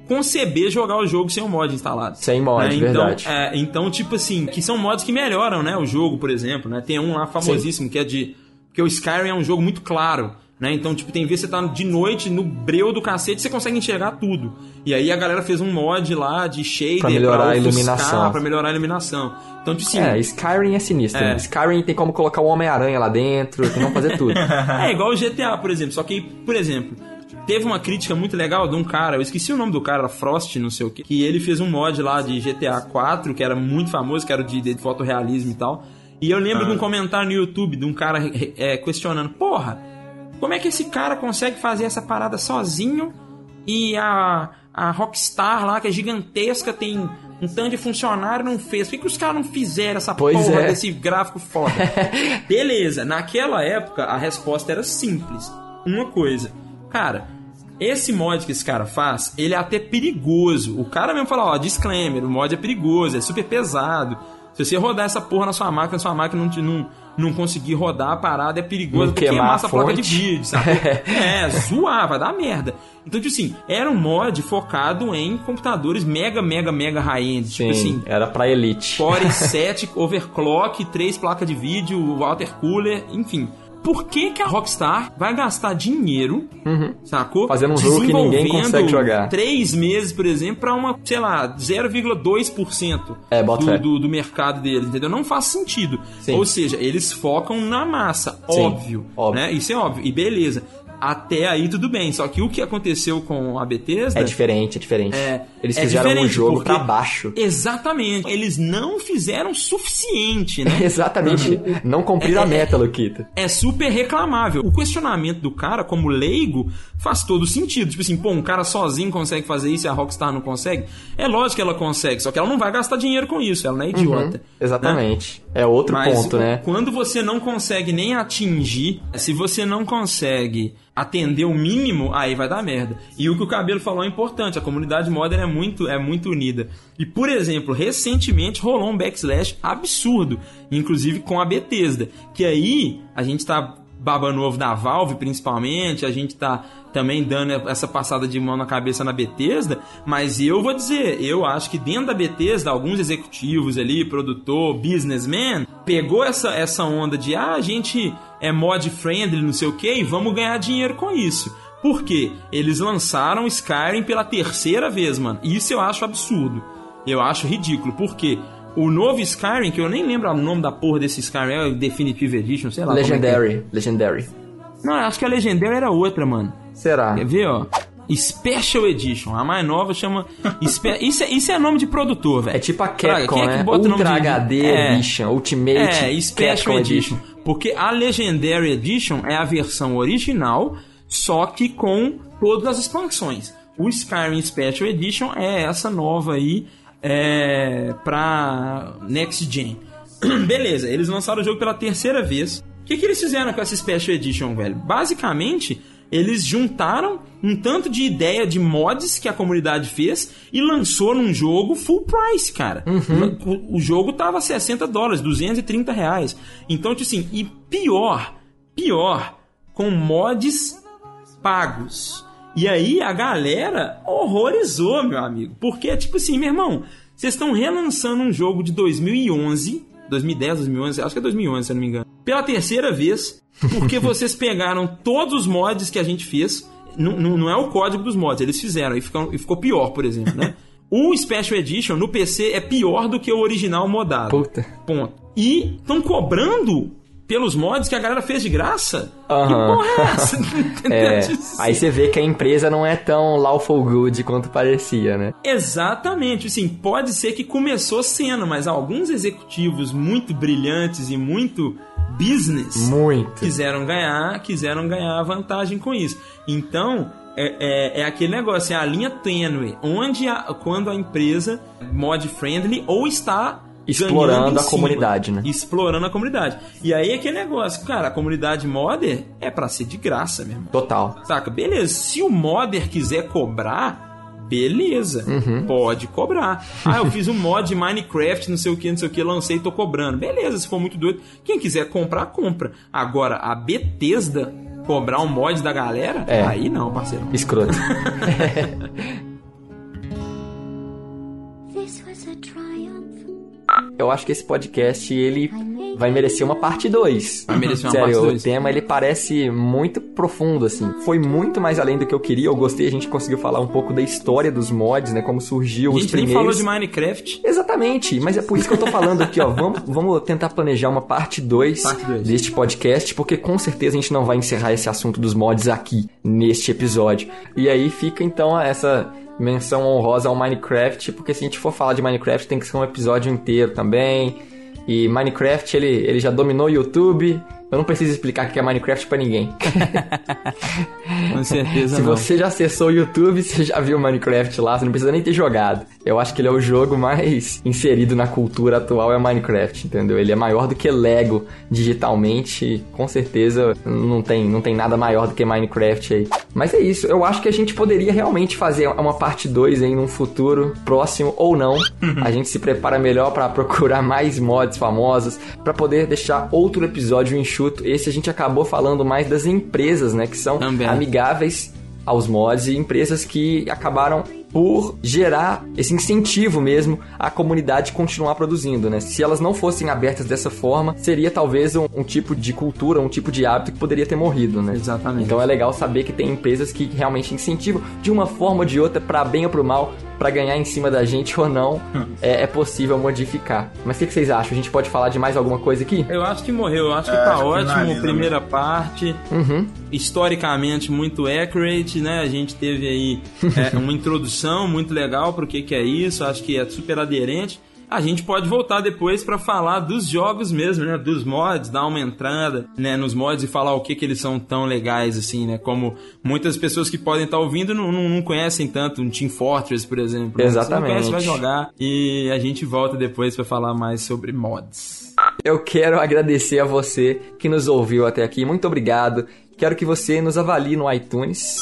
[SPEAKER 2] conceber jogar o jogo sem o mod instalado.
[SPEAKER 4] Sem mod,
[SPEAKER 2] né? então,
[SPEAKER 4] verdade.
[SPEAKER 2] é, então, tipo assim, que são mods que melhoram, né, o jogo, por exemplo, né, tem um lá famosíssimo que é de... Porque o Skyrim é um jogo muito claro, Né? Então, tipo, tem vezes que você tá de noite no breu do cacete você consegue enxergar tudo. E aí a galera fez um mod lá de shader
[SPEAKER 4] Pra melhorar a
[SPEAKER 2] ofuscar,
[SPEAKER 4] iluminação.
[SPEAKER 2] Pra melhorar a iluminação. Então, tipo assim,
[SPEAKER 4] É, Skyrim é sinistro.
[SPEAKER 2] É.
[SPEAKER 4] né? Skyrim tem como colocar o Homem-Aranha lá dentro, tem como fazer tudo.
[SPEAKER 2] É igual o GTA, por exemplo. Só que, por exemplo, teve uma crítica muito legal de um cara, eu esqueci o nome do cara, era Frost, não sei o que, que ele fez um mod lá de GTA 4, que era muito famoso, que era de, de fotorrealismo e tal. E eu lembro de um comentário no YouTube de um cara é, questionando: Porra, como é que esse cara consegue fazer essa parada sozinho e a, a Rockstar lá, que é gigantesca, tem um tanto de funcionário, não fez? Por que, que os caras não fizeram essa
[SPEAKER 4] Pois
[SPEAKER 2] porra
[SPEAKER 4] é.
[SPEAKER 2] desse gráfico foda? Beleza, naquela época a resposta era simples. Uma coisa, cara, esse mod que esse cara faz, ele é até perigoso. O cara mesmo fala, ó, disclaimer, o mod é perigoso, é super pesado. Se você rodar essa porra na sua máquina, sua máquina não, te- não, não conseguir rodar a parada, é perigoso
[SPEAKER 4] Não
[SPEAKER 2] porque
[SPEAKER 4] queimar
[SPEAKER 2] queimar essa
[SPEAKER 4] a
[SPEAKER 2] placa de vídeo, sabe? é, zoar, vai dar merda. Então, tipo assim, era um mod focado em computadores mega, mega, mega high-end. Tipo
[SPEAKER 4] Sim,
[SPEAKER 2] assim,
[SPEAKER 4] era pra elite.
[SPEAKER 2] Core 7, overclock, 3 placas de vídeo, water cooler, enfim. Por que, que a Rockstar vai gastar dinheiro, sacou?
[SPEAKER 4] Uhum. Fazendo um jogo que ninguém consegue jogar.
[SPEAKER 2] Três meses, por exemplo, pra uma, sei lá, 0,2%
[SPEAKER 4] É,
[SPEAKER 2] do, do, do mercado deles, entendeu? Não faz sentido.
[SPEAKER 4] Sim.
[SPEAKER 2] Ou seja, eles focam na massa,
[SPEAKER 4] Sim,
[SPEAKER 2] óbvio,
[SPEAKER 4] óbvio.
[SPEAKER 2] né? Isso é óbvio. E beleza. Até aí tudo bem. Só que o que aconteceu com a Bethesda...
[SPEAKER 4] É diferente, é diferente.
[SPEAKER 2] É,
[SPEAKER 4] Eles
[SPEAKER 2] é
[SPEAKER 4] fizeram um
[SPEAKER 2] diferente,
[SPEAKER 4] jogo
[SPEAKER 2] porque-
[SPEAKER 4] pra baixo.
[SPEAKER 2] Exatamente. Eles não fizeram o suficiente, né?
[SPEAKER 4] Exatamente. Não cumpriram a meta, Luquita.
[SPEAKER 2] É super reclamável. O questionamento do cara, como leigo, faz todo sentido. Tipo assim, pô, um cara sozinho consegue fazer isso e a Rockstar não consegue? É lógico que ela consegue, só que ela não vai gastar dinheiro com isso, ela não é idiota. né?
[SPEAKER 4] Exatamente. É outro
[SPEAKER 2] Mas
[SPEAKER 4] ponto, né?
[SPEAKER 2] quando você não consegue nem atingir, se você não consegue atender o mínimo, aí vai dar merda. E o que o Cabelo falou é importante, a comunidade modern é muito, é muito unida. E, por exemplo, recentemente rolou um backslash absurdo, inclusive com a Bethesda, que aí a gente tá babando ovo da Valve, principalmente, a gente tá também dando essa passada de mão na cabeça na Bethesda, mas eu vou dizer, eu acho que dentro da Bethesda, alguns executivos ali, produtor, businessman, pegou essa, essa onda de, ah, a gente é mod friendly, não sei o que, e vamos ganhar dinheiro com isso. Por quê? Eles lançaram Skyrim pela terceira vez, mano. Isso eu acho absurdo. Eu acho ridículo. Por quê? O novo Skyrim, que eu nem lembro o nome da porra desse Skyrim, é o Definitive Edition, sei lá. como é é.
[SPEAKER 4] Legendary. Legendary.
[SPEAKER 2] Não, eu acho que a Legendary era outra, mano.
[SPEAKER 4] Será?
[SPEAKER 2] Quer ver, ó? Special Edition. A mais nova chama. Isso, é, isso é nome de produtor, velho.
[SPEAKER 4] É tipo a Capcom,
[SPEAKER 2] quem é que
[SPEAKER 4] né?
[SPEAKER 2] bota o nome
[SPEAKER 4] Ultra
[SPEAKER 2] de-
[SPEAKER 4] HD
[SPEAKER 2] É.
[SPEAKER 4] Edition, Ultimate
[SPEAKER 2] É, Special
[SPEAKER 4] Capcom
[SPEAKER 2] Edition. Porque a Legendary Edition é a versão original, só que com todas as expansões. O Skyrim Special Edition é essa nova aí é, pra Next Gen. Beleza, eles lançaram o jogo pela terceira vez. O que, que eles fizeram com essa Special Edition, velho? Basicamente, eles juntaram um tanto de ideia de mods que a comunidade fez e lançou num jogo full price, cara. O, o jogo tava 60 dólares, 230 reais. Então, tipo assim, e pior, pior, com mods pagos. E aí a galera horrorizou, meu amigo. Porque, tipo assim, meu irmão, vocês estão relançando um jogo de 2011, 2010, 2011, acho que é 2011, se eu não me engano, pela terceira vez, porque vocês pegaram todos os mods que a gente fez. Não, não, não é o código dos mods, eles fizeram e ficou, e ficou pior, por exemplo, né? O Special Edition no PC é pior do que o original modado.
[SPEAKER 4] Puta.
[SPEAKER 2] Ponto. E estão cobrando pelos mods que a galera fez de graça? Que
[SPEAKER 4] Aham.
[SPEAKER 2] porra é essa?
[SPEAKER 4] É, aí você vê que a empresa não é tão lawful good quanto parecia, né?
[SPEAKER 2] Exatamente, assim, pode ser que começou sendo, mas alguns executivos muito brilhantes e muito business
[SPEAKER 4] Muito.
[SPEAKER 2] quiseram ganhar, quiseram ganhar vantagem com isso. Então, é, é, é aquele negócio, é a linha tênue, onde a, quando a empresa mod friendly ou está
[SPEAKER 4] Explorando a
[SPEAKER 2] cima,
[SPEAKER 4] comunidade, né?
[SPEAKER 2] Explorando a comunidade. E aí é aquele negócio, cara, a comunidade modder é pra ser de graça, meu irmão.
[SPEAKER 4] Total.
[SPEAKER 2] Saca? Beleza. Se o modder quiser cobrar, beleza.
[SPEAKER 4] Uhum.
[SPEAKER 2] Pode cobrar. Ah, eu fiz um mod de Minecraft, não sei o que, não sei o que, lancei e tô cobrando. Beleza, se for muito doido. Quem quiser comprar, compra. Agora, a Bethesda cobrar um mod da galera,
[SPEAKER 4] É.
[SPEAKER 2] aí não, parceiro.
[SPEAKER 4] Escroto. Eu acho que esse podcast, ele vai merecer uma parte 2.
[SPEAKER 2] Vai merecer uma
[SPEAKER 4] Sério,
[SPEAKER 2] parte
[SPEAKER 4] o
[SPEAKER 2] dois.
[SPEAKER 4] tema ele parece muito profundo, assim. Foi muito mais além do que eu queria. Eu gostei, a gente conseguiu falar um pouco da história dos mods, né? Como surgiu
[SPEAKER 2] A
[SPEAKER 4] os
[SPEAKER 2] gente nem
[SPEAKER 4] primeiros.
[SPEAKER 2] falou de Minecraft.
[SPEAKER 4] Exatamente, mas é por isso que eu tô falando aqui, ó. Vamos, vamos tentar planejar uma parte 2
[SPEAKER 2] Parte dois.
[SPEAKER 4] deste podcast, porque com certeza a gente não vai encerrar esse assunto dos mods aqui, neste episódio. E aí fica então essa menção honrosa ao Minecraft, porque se a gente for falar de Minecraft tem que ser um episódio inteiro também. E Minecraft, ele, ele já dominou o YouTube. Eu não preciso explicar o que é Minecraft pra ninguém.
[SPEAKER 2] Com certeza
[SPEAKER 4] Se
[SPEAKER 2] não.
[SPEAKER 4] você já acessou o YouTube, você já viu Minecraft lá, você não precisa nem ter jogado. Eu acho que ele é o jogo mais inserido na cultura atual é Minecraft, entendeu? Ele é maior do que Lego digitalmente, com certeza não tem, não tem nada maior do que Minecraft aí. Mas é isso, eu acho que a gente poderia realmente fazer uma parte 2 aí num futuro próximo ou não. A gente se prepara melhor pra procurar mais mods famosos, pra poder deixar outro episódio enxuto. Esse a gente acabou falando mais das empresas, né, que são
[SPEAKER 2] Também.
[SPEAKER 4] amigáveis aos mods e empresas que acabaram por gerar esse incentivo mesmo à comunidade continuar produzindo, né? Se elas não fossem abertas dessa forma, seria talvez um, um tipo de cultura, um tipo de hábito que poderia ter morrido, né?
[SPEAKER 2] Exatamente.
[SPEAKER 4] Então é legal saber que tem empresas que realmente incentivam de uma forma ou de outra, para bem ou pro mal, para ganhar em cima da gente ou não, é, é possível modificar. Mas o que, que vocês acham? A gente pode falar de mais alguma coisa aqui?
[SPEAKER 2] Eu acho que morreu, eu acho que
[SPEAKER 3] É,
[SPEAKER 2] tá
[SPEAKER 3] acho que
[SPEAKER 2] ótimo.
[SPEAKER 3] finaliza
[SPEAKER 2] Primeira parte,
[SPEAKER 4] Uhum.
[SPEAKER 2] historicamente muito accurate, né? A gente teve aí é, uma introdução muito legal pro que, que é isso, acho que é super aderente. A gente pode voltar depois pra falar dos jogos mesmo, né? Dos mods, dar uma entrada, né? Nos mods e falar o que que eles são tão legais assim, né? Como muitas pessoas que podem estar ouvindo não, não, não conhecem tanto um Team Fortress, por exemplo. né?
[SPEAKER 4] Exatamente.
[SPEAKER 2] Você não conhece, vai jogar e a gente volta depois pra falar mais sobre mods.
[SPEAKER 4] Eu quero agradecer a você que nos ouviu até aqui. Muito obrigado. Quero que você nos avalie no iTunes.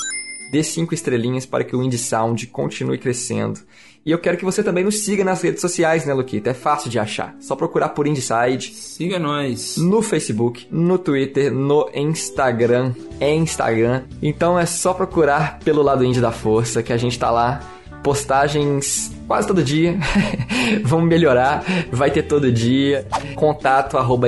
[SPEAKER 4] Dê cinco estrelinhas para que o Indie Sound continue crescendo. E eu quero que você também nos siga nas redes sociais, né, Luquita? É fácil de achar. Só procurar por Indieside
[SPEAKER 2] Siga nós.
[SPEAKER 4] no Facebook, no Twitter, no Instagram. É Instagram. Então é só procurar pelo lado indie da força que a gente tá lá. Postagens quase todo dia. Vamos melhorar. Vai ter todo dia. Contato arroba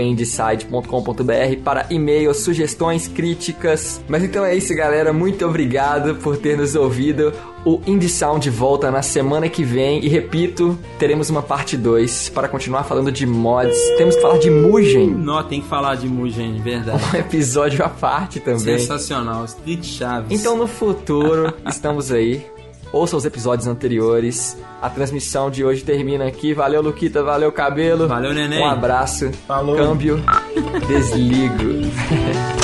[SPEAKER 4] para e-mails, sugestões, críticas. Mas então é isso, galera. Muito obrigado por ter nos ouvido. O Indie Sound volta na semana que vem. E repito, teremos uma parte 2 para continuar falando de mods. Temos que falar de Mugen.
[SPEAKER 2] Nó, tem que falar de Mugen, verdade.
[SPEAKER 4] Um episódio à parte também.
[SPEAKER 2] Sensacional. Street Chaves.
[SPEAKER 4] Então no futuro, estamos aí. Ouça os episódios anteriores. A transmissão de hoje termina aqui. Valeu, Luquita. Valeu, cabelo.
[SPEAKER 2] Valeu, neném.
[SPEAKER 4] Um abraço.
[SPEAKER 3] Falou.
[SPEAKER 4] Câmbio. Desligo.